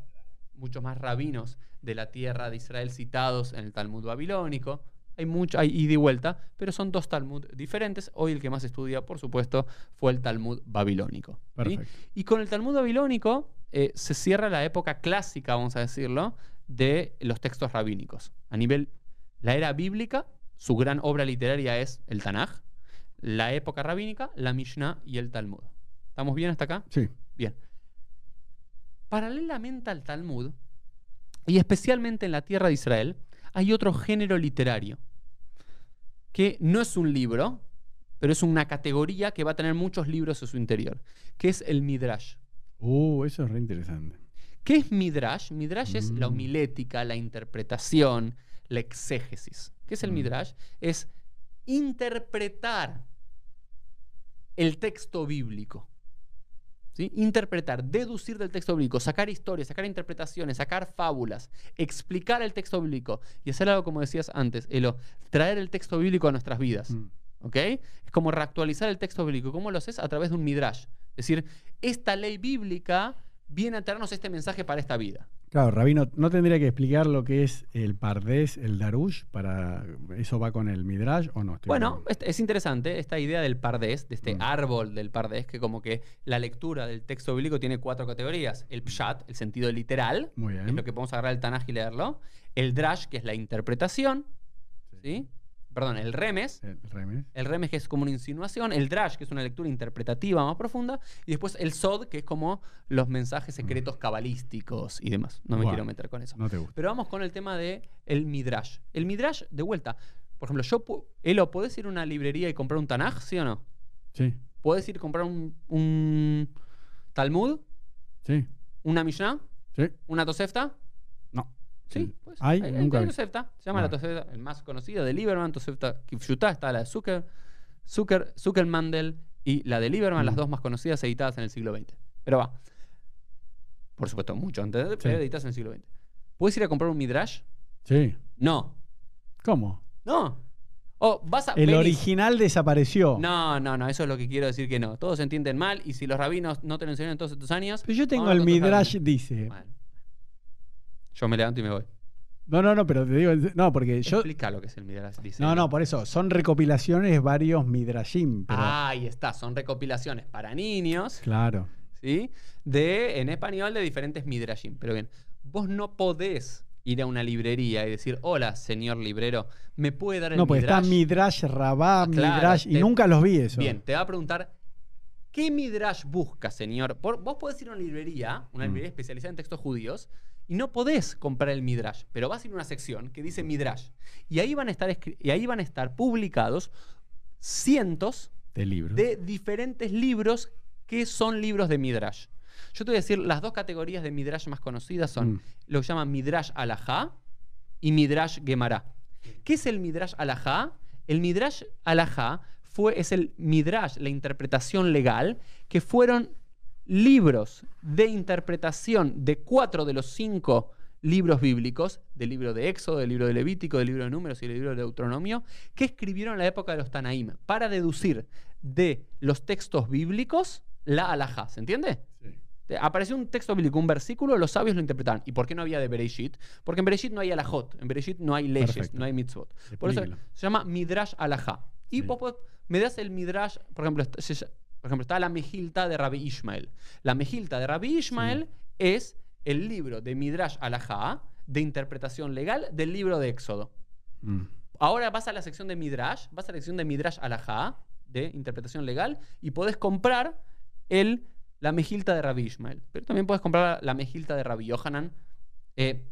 muchos más rabinos de la tierra de Israel citados en el Talmud babilónico. Hay mucho, hay ida y vuelta, pero son dos Talmud diferentes. Hoy el que más estudia, por supuesto, fue el Talmud babilónico. Y con el Talmud babilónico eh, se cierra la época clásica, vamos a decirlo, de los textos rabínicos. A nivel, la era bíblica, su gran obra literaria es el Tanaj. La época rabínica, la Mishnah y el Talmud. ¿Estamos bien hasta acá? Sí. Bien. Paralelamente al Talmud, y especialmente en la tierra de Israel, hay otro género literario, que no es un libro, pero es una categoría que va a tener muchos libros en su interior, que es el Midrash. Uh, eso es re interesante. ¿Qué es Midrash? Midrash es la Mm. homilética, la interpretación, la exégesis. ¿Qué es el Mm. Midrash? Es interpretar el texto bíblico. ¿Sí? Interpretar, deducir del texto bíblico, sacar historias, sacar interpretaciones, sacar fábulas, explicar el texto bíblico y hacer algo como decías antes, Elo, traer el texto bíblico a nuestras vidas. Mm. ¿Ok? Es como reactualizar el texto bíblico. ¿Cómo lo haces? A través de un midrash. Es decir, esta ley bíblica viene a traernos este mensaje para esta vida. Claro, Rabino, ¿no tendría que explicar lo que es el Pardés, el Darush? Para, ¿Eso va con el Midrash o no? Estoy Bueno, es, es interesante esta idea del pardés, de este Mm. árbol del pardés, que como que la lectura del texto bíblico tiene cuatro categorías. El pshat, el sentido literal, Muy es lo que podemos agarrar el Tanaj y leerlo. El drash, que es la interpretación. ¿sí? Perdón, el remes, El Remes. El remes que es como una insinuación, el drash que es una lectura interpretativa más profunda, y después el sod que es como los mensajes secretos cabalísticos y demás. No me Bueno. quiero meter con eso. No te gusta. Pero vamos con el tema de el midrash. El midrash, de vuelta, por ejemplo, yo, Elo, ¿podés ir a una librería y comprar un Tanaj, sí o no? Sí, ¿Podés ir a comprar un, un Talmud, sí, una Mishnah, sí. una Tosefta? Sí, pues, ¿Hay? hay, Nunca hay vi. Tosefta. Se llama la. Tosefta, el más conocido de Lieberman, Tosefta Kifshuta, está la de Zucker, Zucker, Zuckermandel y la de Lieberman, Mm. las dos más conocidas editadas en el siglo XX. Pero va. Por supuesto, mucho antes, de- pero editadas en el siglo XX. ¿Puedes ir a comprar un Midrash? Sí. No. ¿Cómo? No. O vas a. El venís- original desapareció. No, no, no, eso es lo que quiero decir que no. Todos se entienden mal y si los rabinos no te lo enseñaron en todos estos años. Pero yo tengo el Midrash, dice. Bueno. Yo me levanto y me voy. No, no, no, pero te digo, no, porque yo. Explica lo que es el Midrash. Dice No, no, por eso. Son recopilaciones varios Midrashim. Pero, Ahí está, son recopilaciones para niños, Claro. ¿sí? De, en español de diferentes midrashim. Pero bien, vos no podés ir a una librería y decir, hola, señor librero, ¿me puede dar el No, pues está midrash? Rabá, Ah, claro, Midrash, y nunca los vi eso. Bien, te va a preguntar, ¿qué midrash busca, señor? Por- vos podés ir a una librería, una Mm. librería especializada en textos judíos, y no podés comprar el midrash, pero vas a ir a una sección que dice midrash. Y ahí van a estar, y ahí van a estar publicados cientos De libros. de diferentes libros que son libros de midrash. Yo te voy a decir, las dos categorías de midrash más conocidas son Mm. lo que llaman midrash alajá y midrash gemara. ¿Qué es el midrash alajá? El midrash alajá fue, es el midrash, la interpretación legal, que fueron libros de interpretación de cuatro de los cinco libros bíblicos, del libro de Éxodo, del libro de Levítico, del libro de Números y del libro de Deuteronomio, que escribieron en la época de los Tanaim para deducir de los textos bíblicos la alajá. ¿Se entiende? Sí. Apareció un texto bíblico, un versículo, los sabios lo interpretaron. ¿Y por qué no había de Bereshit? Porque en Bereshit no hay alajot, en Bereshit no hay leyes, Perfecto. no hay mitzvot. Por eso se llama Midrash alajá. Y Sí. vos podés- me das el Midrash, por ejemplo, por ejemplo, está la Mejilta de Rabbi Ishmael. La Mejilta de Rabbi Ishmael es el libro de Midrash alajá de interpretación legal del libro de Éxodo. Mm. Ahora vas a la sección de Midrash, vas a la sección de Midrash alajá, de interpretación legal, y podés comprar el, la mejilta de Rabbi Ishmael. Pero también puedes comprar la mejilta de Rabbi Yohanan. Eh,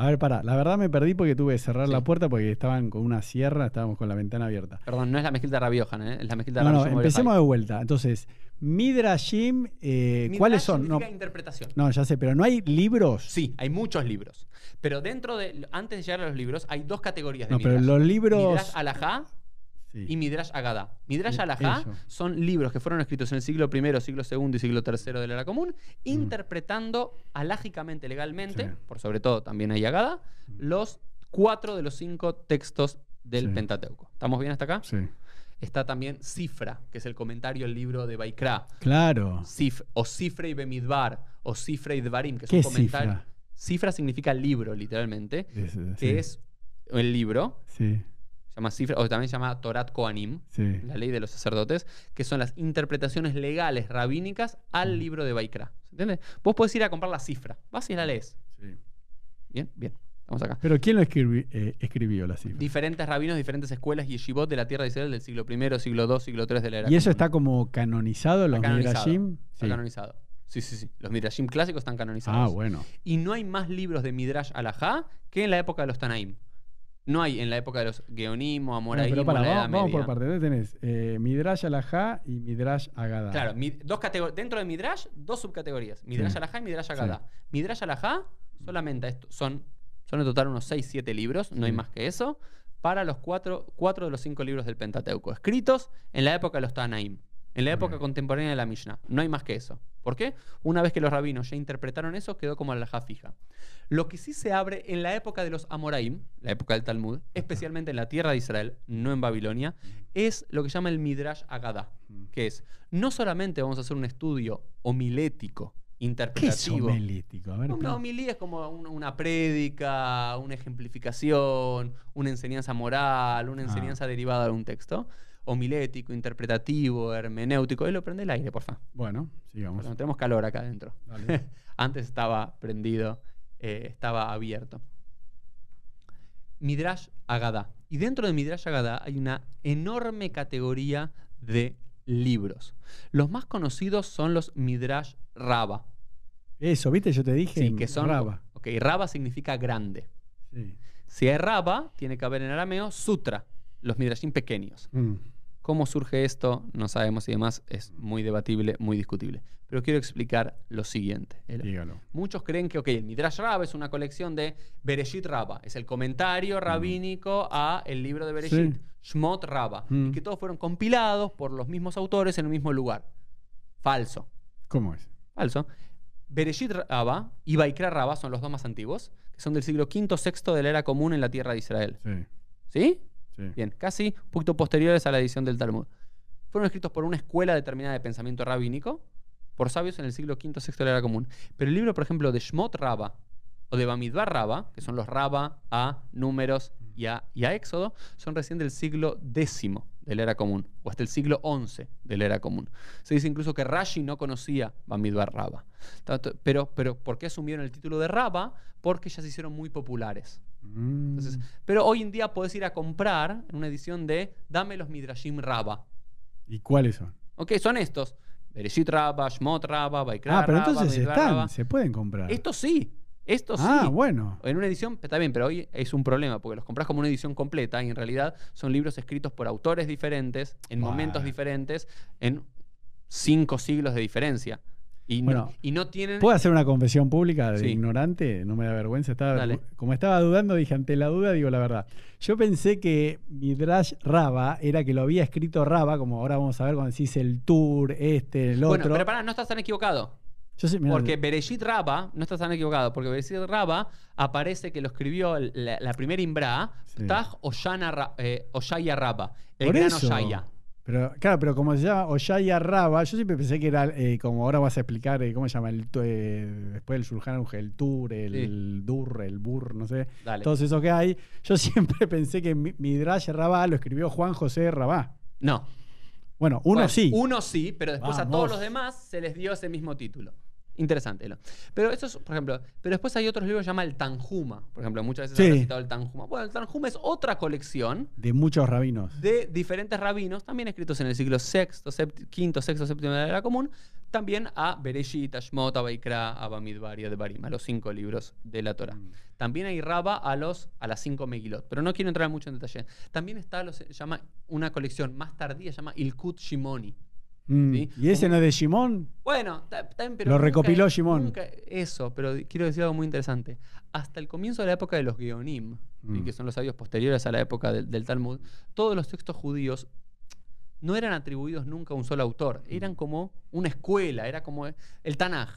A ver, pará. La verdad me perdí porque tuve que cerrar Sí. la puerta porque estaban con una sierra, estábamos con la ventana abierta. perdón, no es la Rabbi Yohanan, ¿eh? es la de No, no, empecemos de vuelta. Entonces, Midrashim, eh. ¿cuáles son? No, interpretación. no, ya sé, pero no hay libros. Sí, hay muchos libros. Pero dentro de, antes de llegar a los libros, hay dos categorías de No, pero los libros. Midrash alajá Sí. y Midrash Agadá. Midrash Eh, Alajá son libros que fueron escritos en el siglo I, siglo II y siglo III de la era común, Mm. interpretando alágicamente, legalmente, Sí. por sobre todo también hay Agadá, los cuatro de los cinco textos del Sí. Pentateuco. ¿Estamos bien hasta acá? Sí. Está también Cifra, que es el comentario al libro de Baikra, Claro. O Cifra y Bemidbar, o Cifra y Dvarim, que es ¿Qué un comentario. cifra? Cifra significa libro, literalmente, Es- que es el libro, Sí, se llama Cifra, o también se llama Torat Koanim, sí. la ley de los sacerdotes, que son las interpretaciones legales rabínicas al libro de Baikra. ¿Se entiende? Vos podés ir a comprar la cifra, vas y la lees. sí. Bien, bien, estamos acá. Pero ¿quién lo escribi- eh, escribió la cifra? Diferentes rabinos, diferentes escuelas y yeshivot de la tierra de Israel del siglo I, siglo II, siglo III de la era ¿Y eso común. está como canonizado en los canonizado. Midrashim? Está Sí. canonizado. Sí, sí, sí. Los Midrashim clásicos están Ah, canonizados. bueno. Y no hay más libros de Midrash alajá que en la época de los Tanaim. No hay en la época de los Geonim o Bueno, Amoraim pero o pará, la Edad vamos, vamos por Media. partes. Entonces tenés eh, Midrash Alajá y Midrash Agadá. Claro, mi- dos dentro de Midrash, dos subcategorías. Midrash Sí. Alajá y Midrash Agadá. Midrash Alajá, solamente esto, son, son en total unos 6, 7 libros, no hay Sí. más que eso, para los cuatro, cuatro de los cinco libros del Pentateuco, escritos en la época de los Tanaim, en la época contemporánea de la Mishnah. No hay más que eso. ¿Por qué? Una vez que los rabinos ya interpretaron eso, quedó como alajá fija. Lo que sí se abre en la época de los Amoraim, la época del Talmud, especialmente en la tierra de Israel, no en Babilonia, es lo que llama el Midrash Agadá, Mm. que es no solamente vamos a hacer un estudio homilético, ¿Qué es interpretativo. homelítico? A ver, Una homilía es como una, una prédica, una ejemplificación, una enseñanza moral, una Ah. enseñanza derivada de un texto. Homilético, interpretativo, hermenéutico. Él lo prende el aire, por favor. Bueno, sigamos. Perdón, tenemos calor acá adentro. Antes estaba prendido, eh, estaba abierto. Midrash Agadá. Y dentro de Midrash Agadá hay una enorme categoría de libros. Los más conocidos son los Midrash Raba. Eso, ¿viste? Yo te dije. Sí, que son. Raba. Ok, Raba significa grande. Sí. Si hay Raba, tiene que haber en arameo Sutra, los Midrashim pequeños. Mm. ¿Cómo surge esto? No sabemos y demás. Es muy debatible, muy discutible. Pero quiero explicar lo siguiente. Dígalo. Muchos creen que, ok, el Midrash Raba es una colección de Bereshit Raba. Es el comentario rabínico a el libro de Bereshit, Sí. Shmot Raba. Mm. Y que todos fueron compilados por los mismos autores en el mismo lugar. Falso. ¿Cómo es? Falso. Bereshit Raba y Baikra Raba son los dos más antiguos, que son del siglo V VI de la era común en la tierra de Israel. Sí. ¿Sí? Bien, casi un poquito posteriores a la edición del Talmud. Fueron escritos por una escuela determinada de pensamiento rabínico, por sabios en el siglo V VI de la era común. Pero el libro, por ejemplo, de Shmot Raba o de Bamidbar Raba, que son los Raba a números y a, y a Éxodo son recién del siglo X de la era común, o hasta el siglo XI de la era común. Se dice incluso que Rashi no conocía Bamidbar. Tanto- Pero, pero, ¿por qué asumieron el título de Raba? Porque ya se hicieron muy populares. Mm. Entonces, pero hoy en día podés ir a comprar en una edición de Dame los Midrashim Raba. ¿Y cuáles son? Ok, son estos. Bereshit Raba, Shmot Raba, Baikra Ah, pero entonces están, se pueden comprar. Estos sí, estos ah, sí. bueno. En una edición, está bien, pero hoy es un problema porque los compras como una edición completa y en realidad son libros escritos por autores diferentes, en momentos diferentes, en cinco siglos de diferencia. Y, Bueno, no, y no tienen. ¿Puedo hacer una confesión pública de Sí. ignorante? No me da vergüenza. Estaba, Dale. como estaba dudando, dije ante la duda, digo la verdad. Yo pensé que Midrash Raba era que lo había escrito Raba, como ahora vamos a ver cuando decís el tour, este, el Bueno, otro. pero pará, no estás tan equivocado. Yo sé- mirá, Porque Bereshit Raba, no estás tan equivocado, porque Bereshit Raba aparece que lo escribió la, la primera Imbra, Sí. Taj Oshana eh, Oshaya Raba, el gran. Oshaya. Pero, claro, pero como se llama Oshaya Raba, yo siempre pensé que era, eh, como ahora vas a explicar, eh, ¿cómo se llama? El, eh, después del Shulchan Aruch, el Tur, el Dur, el Bur, no sé. Dale. Todos esos que hay. Yo siempre pensé que Mi- Midrash Rabá lo escribió Juan José Rabá. No. Bueno, uno Bueno, sí. Uno sí, pero después a todos los demás se les dio ese mismo título. Interesante. ¿no? Pero eso es, por ejemplo, pero después hay otros libros que se llama el Tanjuma. Por ejemplo, muchas veces Sí. se ha citado el Tanjuma. Bueno, el Tanjuma es otra colección De muchos rabinos. de diferentes rabinos, también escritos en el siglo VI, V, VI, VII de la era común, también a Bereshit, a Shmot, a Baikra, a Bamidbar y a Devarim, a los cinco libros de la Torah. Mm. También hay Raba a, los, a las cinco Megilot, pero no quiero entrar mucho en detalle. También está los, llama, una colección más tardía, llama Ilkut Shimoni. Mm. Sí. ¿Y ese Como- no es de Shimón? Bueno, ta- también, pero Lo nunca- recopiló Shimon. eso, pero quiero decir algo muy interesante. Hasta el comienzo de la época de los Geonim, ¿sí? Mm. que son los sabios posteriores a la época del, del Talmud, todos los textos judíos no eran atribuidos nunca a un solo autor. Mm. Eran como una escuela, era como el Tanaj,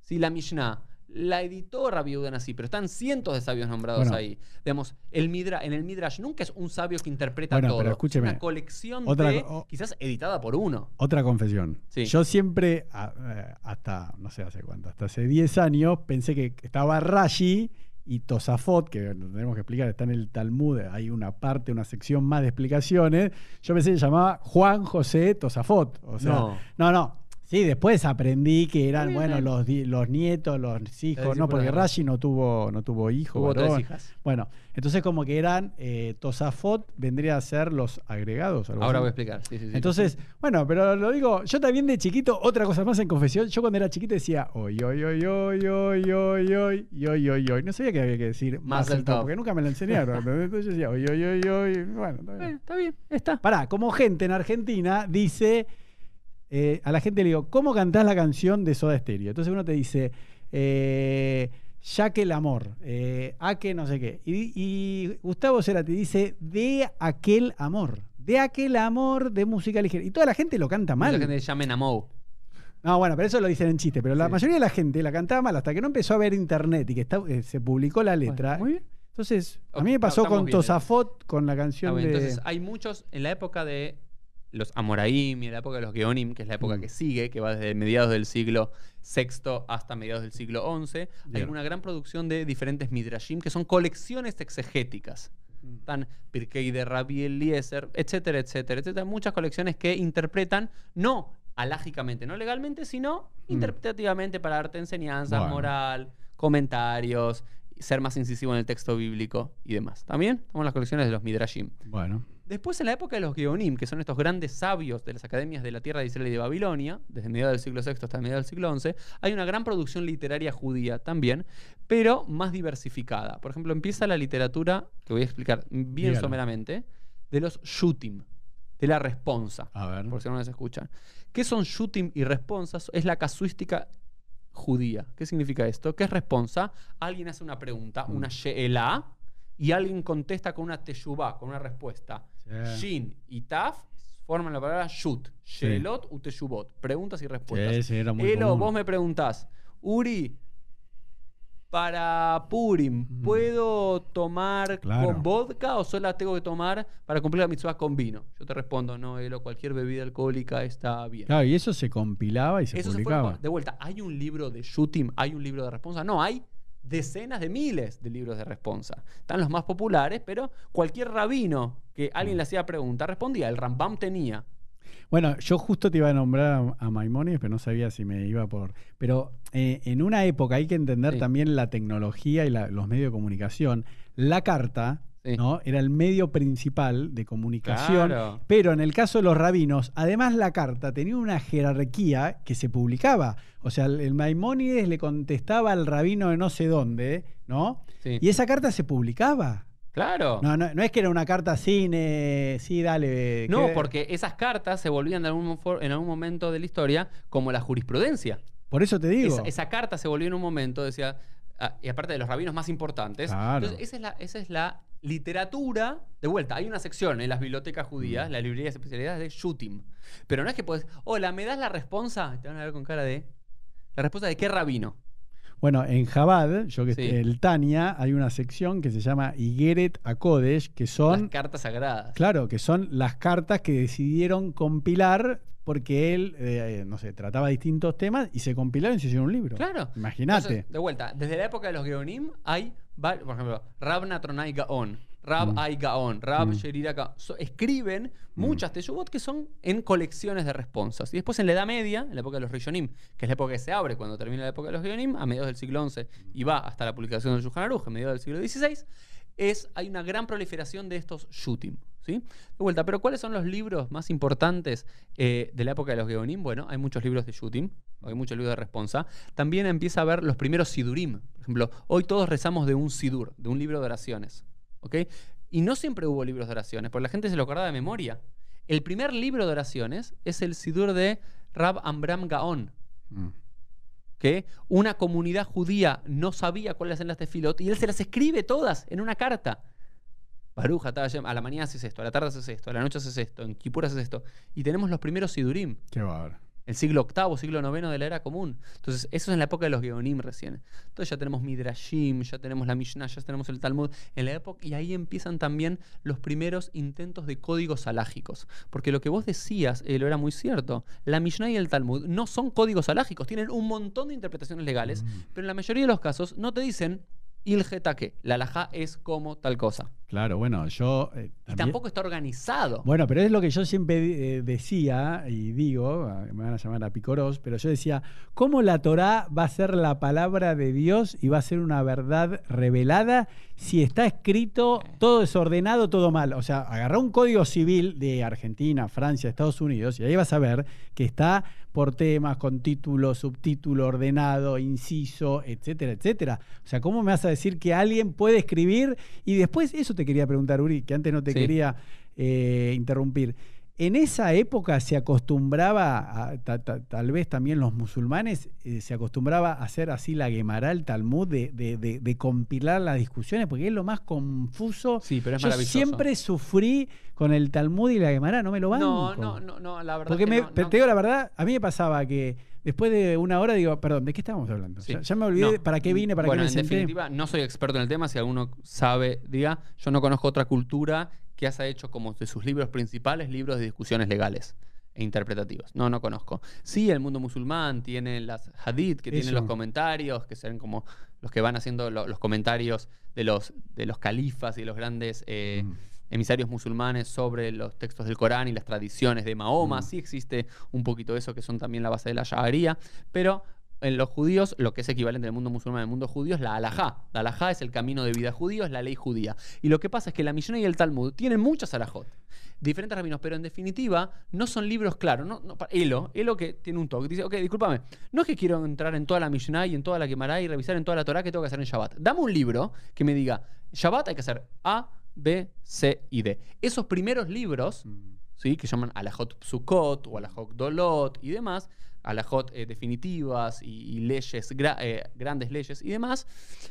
¿sí? la Mishnah. La editó Rabbi Yehuda así, pero están cientos de sabios nombrados Bueno. ahí. Digamos, el Midra, en el Midrash nunca es un sabio que interpreta Bueno, todo. pero escúcheme. Es una colección Otra de, o- quizás editada por uno. Otra confesión. Sí. Yo siempre, eh, hasta, no sé hace cuánto, hasta hace 10 años, pensé que estaba Rashi y Tosafot, que tenemos que explicar, está en el Talmud, hay una parte, una sección más de explicaciones. Yo pensé que se llamaba Juan José Tosafot. O sea, No. no, no. Sí, después aprendí que eran, bueno, los, di- los nietos, los hijos, decir no, por porque la- Rashi no tuvo, no tuvo hijo. Hubo tres hijas. Bueno, entonces como que eran, eh, Tosafot vendría a ser los agregados. algo Ahora así. voy a explicar. Sí, sí, sí. Entonces, bueno, pero lo digo, yo también de chiquito, otra cosa más en confesión, yo cuando era chiquito decía, oy, oy, oy, oy, oy, oy, oy, y oy, oy, oy. No sabía que había que decir Más alto, top. porque nunca me lo enseñaron. Entonces yo decía, oy, oy, oy, oy. Bueno, está Eh, bien. está bien, está. Pará, como gente en Argentina dice, eh, a la gente le digo, ¿cómo cantás la canción de Soda Stereo? Entonces uno te dice, eh, ya que el amor, eh, a que no sé qué. Y, y Gustavo Cerati dice, de aquel amor, de aquel amor de música ligera. Y toda la gente lo canta mal. gente llamen a Mou. No, bueno, pero eso lo dicen en chiste. Pero la Sí. mayoría de la gente la cantaba mal hasta que no empezó a ver internet y que está- eh, se publicó la letra. Muy bien. Entonces, a mí me pasó con bien. Tosafot, con la canción bien, de... Entonces, hay muchos, en la época de los Amoraim y la época de los Geonim, que es la época Mm. que sigue, que va desde mediados del siglo VI hasta mediados del siglo XI, hay una gran producción de diferentes Midrashim, que son colecciones exegéticas. Mm. Están Pirkei de Rabbi Eliezer, etcétera, etcétera, etcétera. Muchas colecciones que interpretan no alágicamente, no legalmente, sino Mm. interpretativamente para darte enseñanza, Bueno. moral, comentarios, ser más incisivo en el texto bíblico y demás. ¿También? Estamos las colecciones de los Midrashim. Bueno, Después, en la época de los Geonim, que son estos grandes sabios de las academias de la tierra de Israel y de Babilonia, desde mediados del siglo VI hasta mediados del siglo XI, hay una gran producción literaria judía también, pero más diversificada. Por ejemplo, empieza la literatura, que voy a explicar bien Dígalo. someramente, de los Shutim, de la responsa, a ver. por si no les escuchan. ¿Qué son Shutim y responsas? Es la casuística judía. ¿Qué significa esto? ¿Qué es responsa? Alguien hace una pregunta, Mm. una she'elá, y alguien contesta con una teshuvá, con una respuesta. Sí. Shin y Taf forman la palabra Shut. Sheelot u Teshuvot. Preguntas y respuestas. Sí, sí, Elo, vos me preguntás, Uri, para Purim, Mm. ¿puedo tomar Claro. con vodka o solo la tengo que tomar para cumplir la mitzvah con vino? Yo te respondo, no, Elo, cualquier bebida alcohólica está bien. Claro, y eso se compilaba y se Eso se publicaba. fue de vuelta. ¿Hay un libro de shooting? ¿Hay un libro de responsa? No, hay decenas de miles de libros de responsa. Están los más populares, pero cualquier rabino que alguien le hacía pregunta respondía. El Rambam tenía. Bueno, yo justo te iba a nombrar a Maimonides, pero no sabía si me iba por. Pero eh, en una época hay que entender Sí. también la tecnología y la- los medios de comunicación. La carta Sí. ¿no? era el medio principal de comunicación. Claro. Pero en el caso de los rabinos, además la carta tenía una jerarquía que se publicaba. O sea, el, el Maimónides le contestaba al rabino de no sé dónde, ¿no? Sí. Y esa carta se publicaba. Claro. No, no, no es que era una carta cine, sí, dale. No, que- porque esas cartas se volvían de algún en algún momento de la historia como la jurisprudencia. Por eso te digo. Esa, esa carta se volvió en un momento, decía, ah, y aparte de los rabinos más importantes. Claro. Entonces, esa es, la, esa es la literatura. De vuelta, hay una sección en las bibliotecas Mm. judías, las librerías especialidades de shooting. Pero no es que puedes, hola, ¿me das la responsa? Te van a ver con cara de. ¿La respuesta de qué rabino? Bueno, en Jabad, yo que Sí. el Tania, hay una sección que se llama Igeret a Kodesh, que son, Las cartas sagradas. claro, que son las cartas que decidieron compilar porque él, eh, no sé, trataba distintos temas y se compilaron y se hicieron un libro. Claro. Imagínate. De vuelta, desde la época de los Geonim hay, por ejemplo, Rab Natronai Gaon, Rab Mm. Gaon, Rab Mm. Sherira Gaon. So- escriben muchas teshuvot que son en colecciones de responsas. Y después en la Edad Media, en la época de los Rishonim, que es la época que se abre cuando termina la época de los Geonim, a mediados del siglo XI y va hasta la publicación del Shulchan Aruch, en mediados del siglo XVI, es, hay una gran proliferación de estos shooting. ¿sí? De vuelta, pero ¿cuáles son los libros más importantes eh, de la época de los Geonim? Bueno, hay muchos libros de shooting, hay muchos libros de responsa. También empieza a haber los primeros sidurim. Por ejemplo, hoy todos rezamos de un sidur, de un libro de oraciones. ¿Ok? Y no siempre hubo libros de oraciones, porque la gente se lo acordaba de memoria. El primer libro de oraciones es el sidur de Rab Amram Gaon, Mm. que una comunidad judía no sabía cuáles eran las tefilot y él se las escribe todas en una carta. Hashem, a la mañana haces esto, a la tarde haces esto, a la noche haces esto, en Kippur haces esto. Y tenemos los primeros Sidurim, Qué bárbaro. El siglo octavo, siglo noveno de la era común. Entonces, eso es en la época de los Geonim recién. Entonces ya tenemos Midrashim, ya tenemos la Mishnah, ya tenemos el Talmud en la época, y ahí empiezan también los primeros intentos de códigos alágicos. Porque lo que vos decías, eh, lo era muy cierto. La Mishnah y el Talmud no son códigos alágicos, tienen un montón de interpretaciones legales, Mm. pero en la mayoría de los casos no te dicen il que la alajá es como tal cosa. Claro, bueno, yo. eh, Y tampoco está organizado. Bueno, pero es lo que yo siempre eh, decía y digo, ah, me van a llamar a Picoros, pero yo decía, ¿cómo la Torá va a ser la palabra de Dios y va a ser una verdad revelada si está escrito todo desordenado, todo mal? O sea, agarrá un código civil de Argentina, Francia, Estados Unidos y ahí vas a ver que está por temas, con título, subtítulo, ordenado, inciso, etcétera, etcétera. O sea, ¿cómo me vas a decir que alguien puede escribir? Y después, eso te quería preguntar, Uri, que antes no te Sí. quería eh, interrumpir. En esa época se acostumbraba, a- ta- ta- tal vez también los musulmanes, eh, se acostumbraba a hacer así la Gemara, el Talmud, de, de- de- de compilar las discusiones, porque es lo más confuso. Sí, pero es Yo maravilloso. siempre sufrí con el Talmud y la Gemara, no me lo banco. No, no, no, no, la verdad Porque que me, no, pero no. te digo la verdad, a mí me pasaba que después de una hora digo, perdón, ¿de qué estábamos hablando? Sí. Ya, ya me olvidé No. para qué vine, para bueno, qué me en senté. definitiva, no soy experto en el tema. Si alguno sabe, diga. Yo no conozco otra cultura que haya hecho como de sus libros principales libros de discusiones legales e interpretativos. No, no conozco. Sí, el mundo musulmán tiene las hadith, que tienen los comentarios, que serán como los que van haciendo lo- los comentarios de los, de los califas y de los grandes eh, Mm. emisarios musulmanes sobre los textos del Corán y las tradiciones de Mahoma. Mm. Sí existe un poquito eso, que son también la base de la Shaharía, pero en los judíos, lo que es equivalente en el mundo musulmán el mundo judío es la alajá. La alajá es el camino de vida judío, es la ley judía. Y lo que pasa es que la Mishnah y el Talmud tienen muchas alajot, diferentes rabinos, pero en definitiva no son libros claros. No, no, Elo, Elo que tiene un toque, dice, ok, discúlpame, no es que quiero entrar en toda la Mishnah y en toda la Gemara y revisar en toda la Torah que tengo que hacer en Shabbat. Dame un libro que me diga, Shabbat hay que hacer A, B, C y D. Esos primeros libros Mm. ¿sí? que llaman alajot psukot o alajot dolot y demás, alajot eh, definitivas y, y leyes, gra- eh, grandes leyes y demás,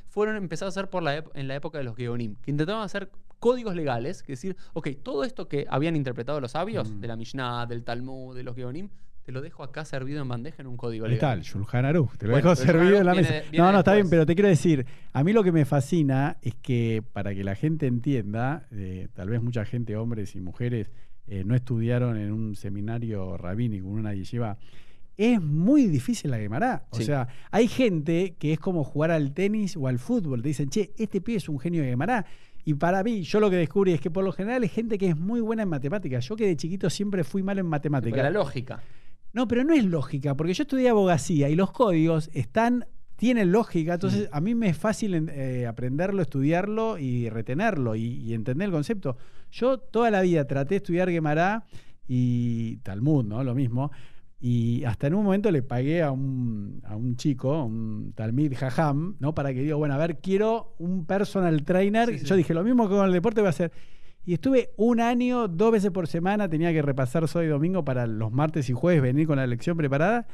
fueron empezados a hacer por la en la época de los Geonim, que intentaban hacer códigos legales, que decir, ok, todo esto que habían interpretado los sabios, Mm. de la Mishnah, del Talmud, de los Geonim, te lo dejo acá servido en bandeja en un código legal. el Shulchan Aruch, te lo Bueno, dejo servido en la mesa. Viene- no, no, está bien, pero te quiero decir, a mí lo que me fascina es que para que la gente entienda, eh, tal vez mucha gente, hombres y mujeres, eh, no estudiaron en un seminario rabínico, en una yeshiva, es muy difícil la Gemara. O Sí. sea, hay gente que es como jugar al tenis o al fútbol. Te dicen, che, este pibe es un genio de Gemara. Y para mí, yo lo que descubrí es que por lo general es gente que es muy buena en matemáticas. Yo que de chiquito siempre fui malo en matemáticas. la lógica. No, pero no es lógica, porque yo estudié abogacía y los códigos están, tienen lógica, entonces a mí me es fácil eh, aprenderlo, estudiarlo y retenerlo y, y entender el concepto. Yo toda la vida traté de estudiar Gemara y Talmud, ¿no? Lo mismo. Y hasta en un momento le pagué a un, a un chico, un Talmid Jajam, ¿no? Para que diga, bueno, a ver, quiero un personal trainer. Sí, sí. Yo dije, lo mismo que con el deporte voy a hacer. Y estuve un año, dos veces por semana, tenía que repasar sábado y domingo para los martes y jueves venir con la lección preparada.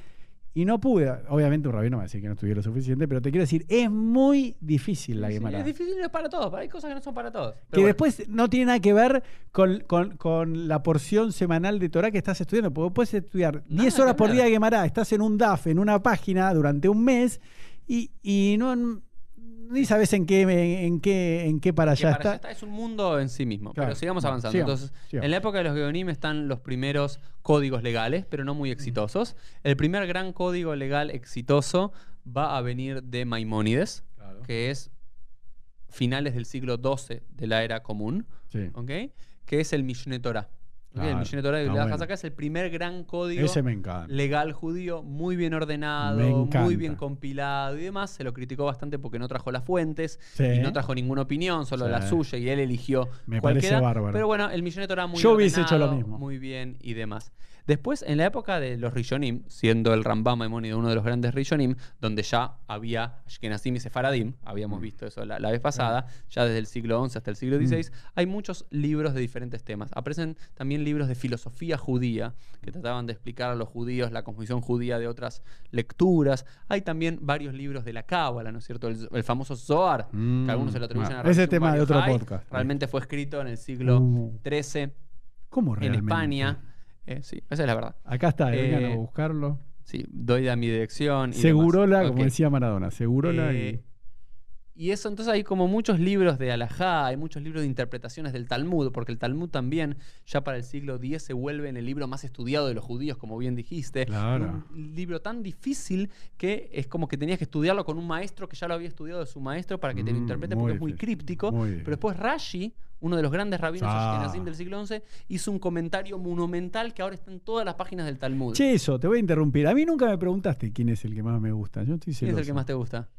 Y no pude. Obviamente un rabino me va a decir que no estudié lo suficiente, pero te quiero decir, es muy difícil la Sí, Gemara. es difícil, no es para todos. Hay cosas que no son para todos. Que bueno, después no tiene nada que ver con, con- con la porción semanal de Torah que estás estudiando. Porque puedes estudiar 10 que horas por día de Gemara, estás en un DAF, en una página durante un mes y, y no ni sabes en qué, en qué, en qué para allá está. está, es un mundo en sí mismo. Claro. Pero sigamos avanzando. sigamos, Entonces, sigamos. en la época de los Geonim están los primeros códigos legales, pero no muy exitosos. El primer gran código legal exitoso va a venir de Maimónides, Claro. que es finales del siglo XII de la era común, Sí. que es el Mishneh Torah. El Mishneh Torah de bueno. es el primer gran código Ese me encanta. legal judío, muy bien ordenado, muy bien compilado y demás. Se lo criticó bastante porque no trajo las fuentes Sí. y no trajo ninguna opinión, solo Sí. la suya y él eligió Me parece bárbaro. Pero bueno, el de Torah muy Yo hubiese hecho lo mismo. Muy bien y demás. Después, en la época de los Rishonim, siendo el Rambam Maimónides uno de los grandes Rishonim, donde ya había Ashkenazim y Sefaradim, habíamos Mm. visto eso la, la vez pasada, ya desde el siglo XI hasta el siglo XVI, hay muchos libros de diferentes temas. Aparecen también libros de filosofía judía, que trataban de explicar a los judíos la cosmovisión judía de otras lecturas. Hay también varios libros de la Cábala, ¿no es cierto? El, el famoso Zohar, Mm, que algunos se lo atribuyen bueno, a ese tema de otro podcast. Realmente fue escrito en el siglo Uh, XIII ¿Cómo en realmente? España. Eh, sí, esa es la verdad. Acá está, Eh, vengan a buscarlo. Sí, doy a mi dirección. y Segurola, demás. como decía Maradona, Segurola Eh, y eso, entonces hay como muchos libros de alajá, hay muchos libros de interpretaciones del Talmud, porque el Talmud también, ya para el siglo X, se vuelve en el libro más estudiado de los judíos, como bien dijiste. Claro. Un libro tan difícil que es como que tenías que estudiarlo con un maestro que ya lo había estudiado de su maestro para que te lo Mm, interprete, porque es muy críptico. muy Pero después Rashi, uno de los grandes rabinos Ah. del siglo XI, hizo un comentario monumental que ahora está en todas las páginas del Talmud. Che, eso, te voy a interrumpir. A mí nunca me preguntaste quién es el que más me gusta. Yo estoy ¿Quién es el que más te gusta?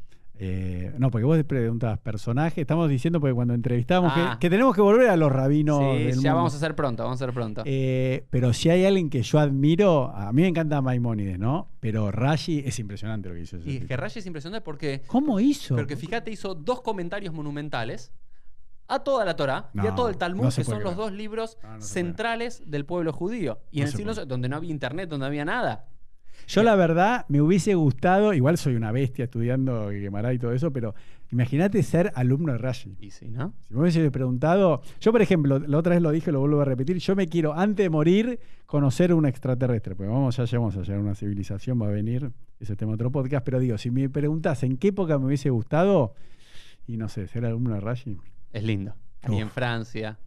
Eh, no, porque vos preguntabas personaje. Estamos diciendo porque cuando entrevistamos Ah. que, que tenemos que volver a los rabinos sí, del ya mundo. vamos a hacer pronto, vamos a hacer pronto. Eh, pero si hay alguien que yo admiro, a mí me encanta Maimónides, ¿no? Pero Rashi es impresionante lo que hizo. ese y es tipo. que Rashi es impresionante porque, ¿Cómo hizo? porque fíjate, hizo dos comentarios monumentales a toda la Torah y a todo el Talmud, no que son los dos libros No, no se centrales del pueblo judío. Y No en el siglo donde no había internet, donde no había nada. Yo la verdad me hubiese gustado, igual soy una bestia estudiando Gemara y todo eso, pero imagínate ser alumno de Rashi. Y sí, ¿no? Si me hubiese preguntado, yo por ejemplo, la otra vez lo dije, lo vuelvo a repetir, yo me quiero antes de morir conocer un extraterrestre, porque vamos, ya llegamos a llegar a una civilización, va a venir, ese tema otro podcast, pero digo, si me preguntas en qué época me hubiese gustado, y no sé, ser alumno de Rashi. Es lindo. Ahí Uf. en Francia,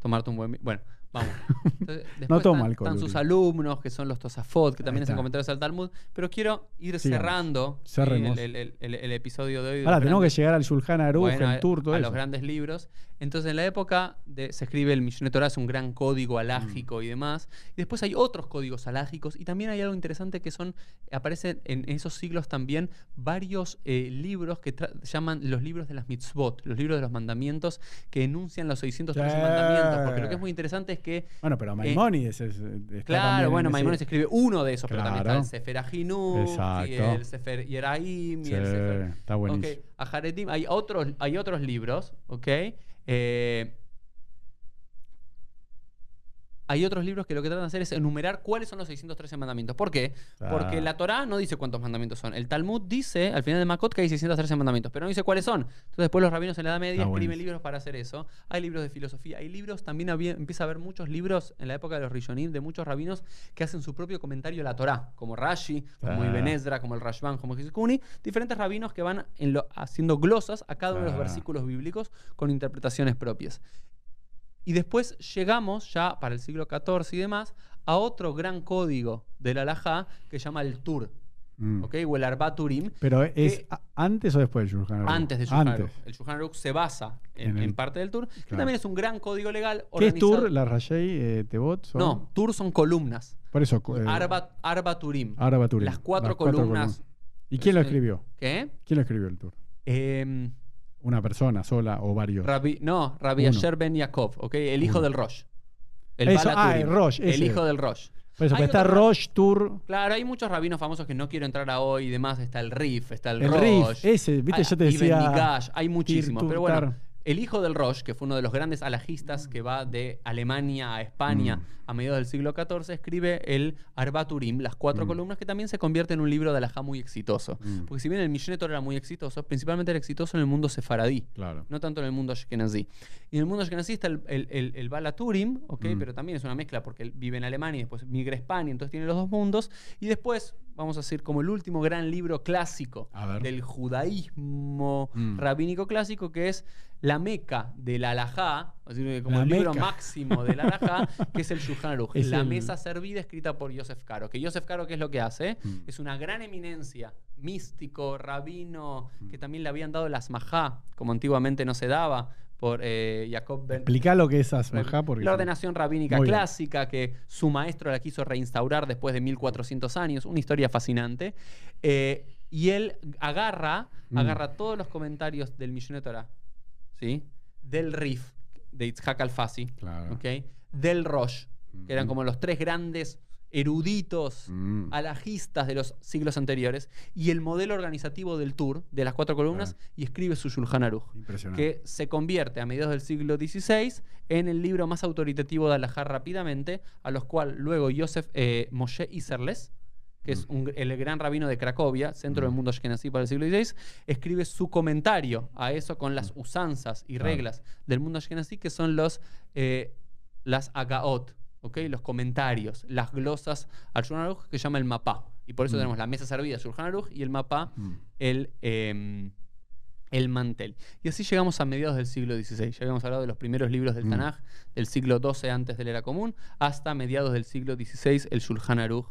tomarte un buen... Bueno, vamos. Entonces, después No toma están, alcohol, están sus alumnos, que son los Tosafot, que también hacen comentarios al Talmud. Pero quiero ir Sigamos. cerrando. Cerremos. el, el- el- el episodio de hoy. Ahora tenemos que llegar al Shulchan Aruch, Bueno, el Tur, todo a eso. los grandes libros. Entonces, en la época de, se escribe el Mishneh Torah, es un gran código alágico y demás. Y después hay otros códigos alágicos. Y también hay algo interesante que son, aparecen en esos siglos también varios eh, libros que llaman los libros de las mitzvot, los libros de los mandamientos que enuncian los 613 Sí. mandamientos. Porque lo que es muy interesante es que Bueno, pero Maimónides es, está Eh, Claro, bueno, Maimónides escribe uno de esos, pero también está el Sefer Ajinú, y el Sefer Yeraim, y Sí, el Sefer... está buenísimo. Ok, a Jaretim hay otros, hay otros libros, ¿ok? Eh, hay otros libros que lo que tratan de hacer es enumerar cuáles son los 613 mandamientos. ¿Por qué? Porque Ah. la Torá no dice cuántos mandamientos son. El Talmud dice, al final de Makot, que hay 613 mandamientos, pero no dice cuáles son. Entonces después los rabinos en la Edad Media Está escriben libros para hacer eso. Hay libros de filosofía, hay libros, también había- empieza a haber muchos libros en la época de los Rishonim, de muchos rabinos que hacen su propio comentario a la Torá, como Rashi, como Ah. Ibn Ezra, como el Rashban, como Hizkuni, diferentes rabinos que van en lo- haciendo glosas a cada uno de los Ah. versículos bíblicos con interpretaciones propias. Y después llegamos ya para el siglo XIV y demás a otro gran código del alajá que se llama el Tur, Mm. ¿ok? O el Arbaturim. Pero es que- antes o después del Shulchan Aruch? Antes de Shulchan. Aruch. El Shulchan Aruch se basa en, En el- en parte del Tur, que también es un gran código legal. ¿Qué es Tur? ¿La Rayei eh, Tebot? son? No, Tur son columnas. Por eso. eh, Arba, Arbaturim. Arba Turim. Las cuatro columnas. ¿Y quién lo Este- escribió? ¿Qué? ¿Quién lo escribió el Tur? Em, ¿Una persona sola o varios? Rabbi- no, Rabbi. Asher Ben Yaakov, ¿ok? El hijo Uno. del Rosh. El Eso, ah, el Rosh, El ese. hijo del Rosh. Por eso, pues está Rosh, Tur. Claro, hay muchos rabinos famosos que no quiero entrar a hoy y demás. Está el Rif, está el, El Rosh. Rif, ese, viste, yo te Ibn decía. Hay muchísimos. Pero bueno. El hijo del Rosh, que fue uno de los grandes alajistas que va de Alemania a España Mm. a mediados del siglo XIV, escribe el Arbaturim, las cuatro Mm. columnas, que también se convierte en un libro de alajá muy exitoso. Mm. Porque si bien el Mishneh Torah era muy exitoso, principalmente era exitoso en el mundo sefaradí Claro. no tanto en el mundo ashkenazí. Y en el mundo ashkenazí está el, el, el, el Bala Turim, ¿ok? Mm. pero también es una mezcla porque él vive en Alemania y después migra a España, entonces tiene los dos mundos. Y después, vamos a decir, como el último gran libro clásico del judaísmo Mm. rabínico clásico, que es la meca del alajá, como La el libro máximo del alajá, que es el Shulchan Aruch, Es la el- mesa servida escrita por Yosef Caro. Que Yosef Caro, ¿qué es lo que hace? Mm. Es una gran eminencia, místico, rabino, Mm. que también le habían dado las majá, como antiguamente no se daba, por eh, Jacob Ben. Explica lo que es Asmajá porque. La ordenación rabínica clásica que su maestro la quiso reinstaurar después de 1400 años, una historia fascinante. Eh, y él agarra, Mm. agarra todos los comentarios del Mishneh Torah, ¿sí? Del Rif, de Itzhak al-Fasi, Claro. ¿ok? del Rosh, que eran Mm. como los tres grandes eruditos Mm. alajistas de los siglos anteriores, y el modelo organizativo del Tour, de las cuatro columnas, y escribe su Shulchan Aruch que se convierte a mediados del siglo XVI en el libro más autoritativo de Alajá rápidamente, a los cual luego Joseph eh, Moshe Iserles, que es Mm. un- el gran rabino de Cracovia, centro del Mm. mundo ashkenazí para el siglo XVI, escribe su comentario a eso con las usanzas y Mm. Claro. reglas del mundo ashkenazí, que son los, eh, las agaot, ¿ok? los comentarios, las glosas al Shulchan Aruch, que se llama el mapá. Y por eso Mm. tenemos la mesa servida Shulchan Aruch y el mapá Mm. el, eh, el mantel. Y así llegamos a mediados del siglo XVI. Ya habíamos hablado de los primeros libros del Mm. Tanaj, del siglo XII antes de la era común, hasta mediados del siglo XVI, el Shulchan Aruch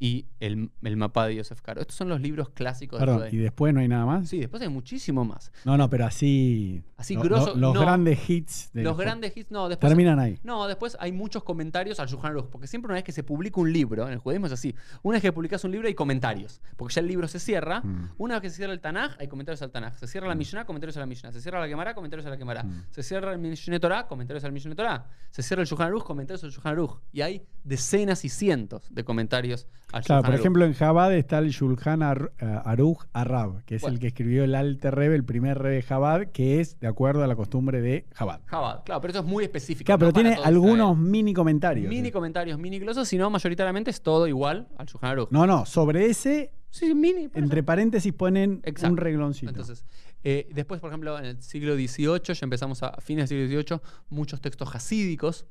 y el, el mapa de Yosef Caro. Estos son los libros clásicos Perdón, ¿y judaísmo. después no hay nada más? Sí, después hay muchísimo más. No, no, pero así. Así lo- grosso, lo- los no. grandes hits. de Los los- grandes hits, no, después... Terminan ahí. No, después hay muchos comentarios al Shulchan Aruch, porque siempre una vez que se publica un libro, en el judaísmo es así, una vez que publicas un libro hay comentarios, porque ya el libro se cierra, Mm. una vez que se cierra el Tanaj, hay comentarios al Tanaj, se cierra la Mishnah, comentarios a la Mishnah, se cierra la Gemara, comentarios a la Gemara, Mm. se cierra el Mishneh Torah, comentarios al Mishneh Torah, se cierra el Shulchan Aruch, comentarios al Shulchan Aruch, y hay decenas y cientos de comentarios Claro, por Aruch. ejemplo, en Jabad está el Shulchan Ar- eh, Aruch Arab, que es Bueno. el que escribió el Alte Rebbe, el primer Rebbe de Jabad, que es de acuerdo a la costumbre de Jabad. Chabad, claro, pero eso es muy específico. Claro, pero no tiene algunos Israel. mini comentarios. Mini comentarios, mini glosas, sino mayoritariamente es todo igual al Shulchan Aruch. No, no, sobre ese, Sí, mini. eso. entre paréntesis ponen Exacto. un regloncito. Entonces, eh, después, por ejemplo, en el siglo XVIII, ya empezamos a, a fines del siglo XVIII, muchos textos hasídicos,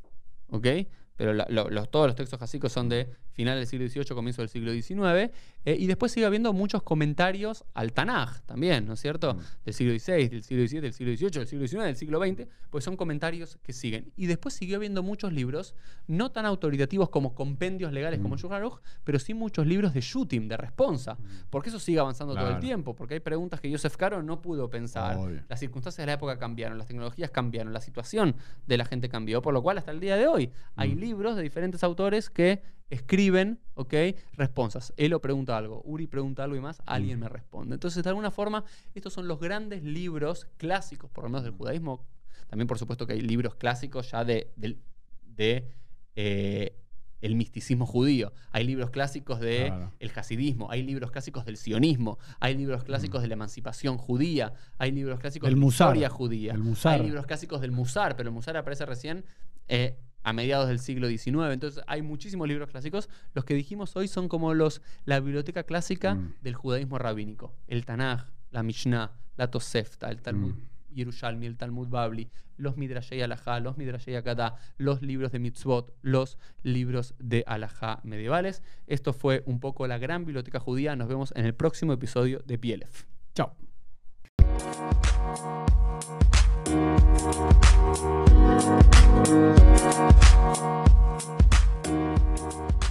¿ok? Pero la- lo- los- todos los textos hasídicos son de final del siglo XVIII, comienzo del siglo XIX. eh, y después sigue habiendo muchos comentarios al Tanaj también, ¿no es cierto? Mm. Del siglo XVI, del siglo XVII, del siglo XVIII, del siglo XIX, del siglo XX, pues son comentarios que siguen. Y después siguió habiendo muchos libros, no tan autoritativos como compendios legales como Mm. Shulchan Aruch, pero sí muchos libros de shooting, de responsa. Porque eso sigue avanzando todo el tiempo, porque hay preguntas que Joseph Caro no pudo pensar. Obvio. Las circunstancias de la época cambiaron, las tecnologías cambiaron, la situación de la gente cambió, por lo cual hasta el día de hoy hay Mm. libros de diferentes autores que escriben, ¿ok? Responsas. Elo pregunta algo, Uri pregunta algo y más, alguien me responde. Entonces, de alguna forma, estos son los grandes libros clásicos, por lo menos del judaísmo. También, por supuesto, que hay libros clásicos ya de, del- de, eh, el misticismo judío. Hay libros clásicos de Claro. el hasidismo, hay libros clásicos del sionismo, hay libros clásicos de la emancipación judía, hay libros clásicos Del de la Musar, historia judía, el Musar. hay libros clásicos del Musar, pero el Musar aparece recién eh, a mediados del siglo XIX. Entonces hay muchísimos libros clásicos. Los que dijimos hoy son como los la biblioteca clásica Mm. del judaísmo rabínico. El Tanaj, la Mishnah, la Tosefta, el Talmud Mm. Yerushalmi, el Talmud Babli, los Midrashei Alajá, los Midrashei Akadá, los libros de Mitzvot, los libros de Alajá medievales. Esto fue un poco la gran biblioteca judía. Nos vemos en el próximo episodio de Pielef. Chao. Thank you.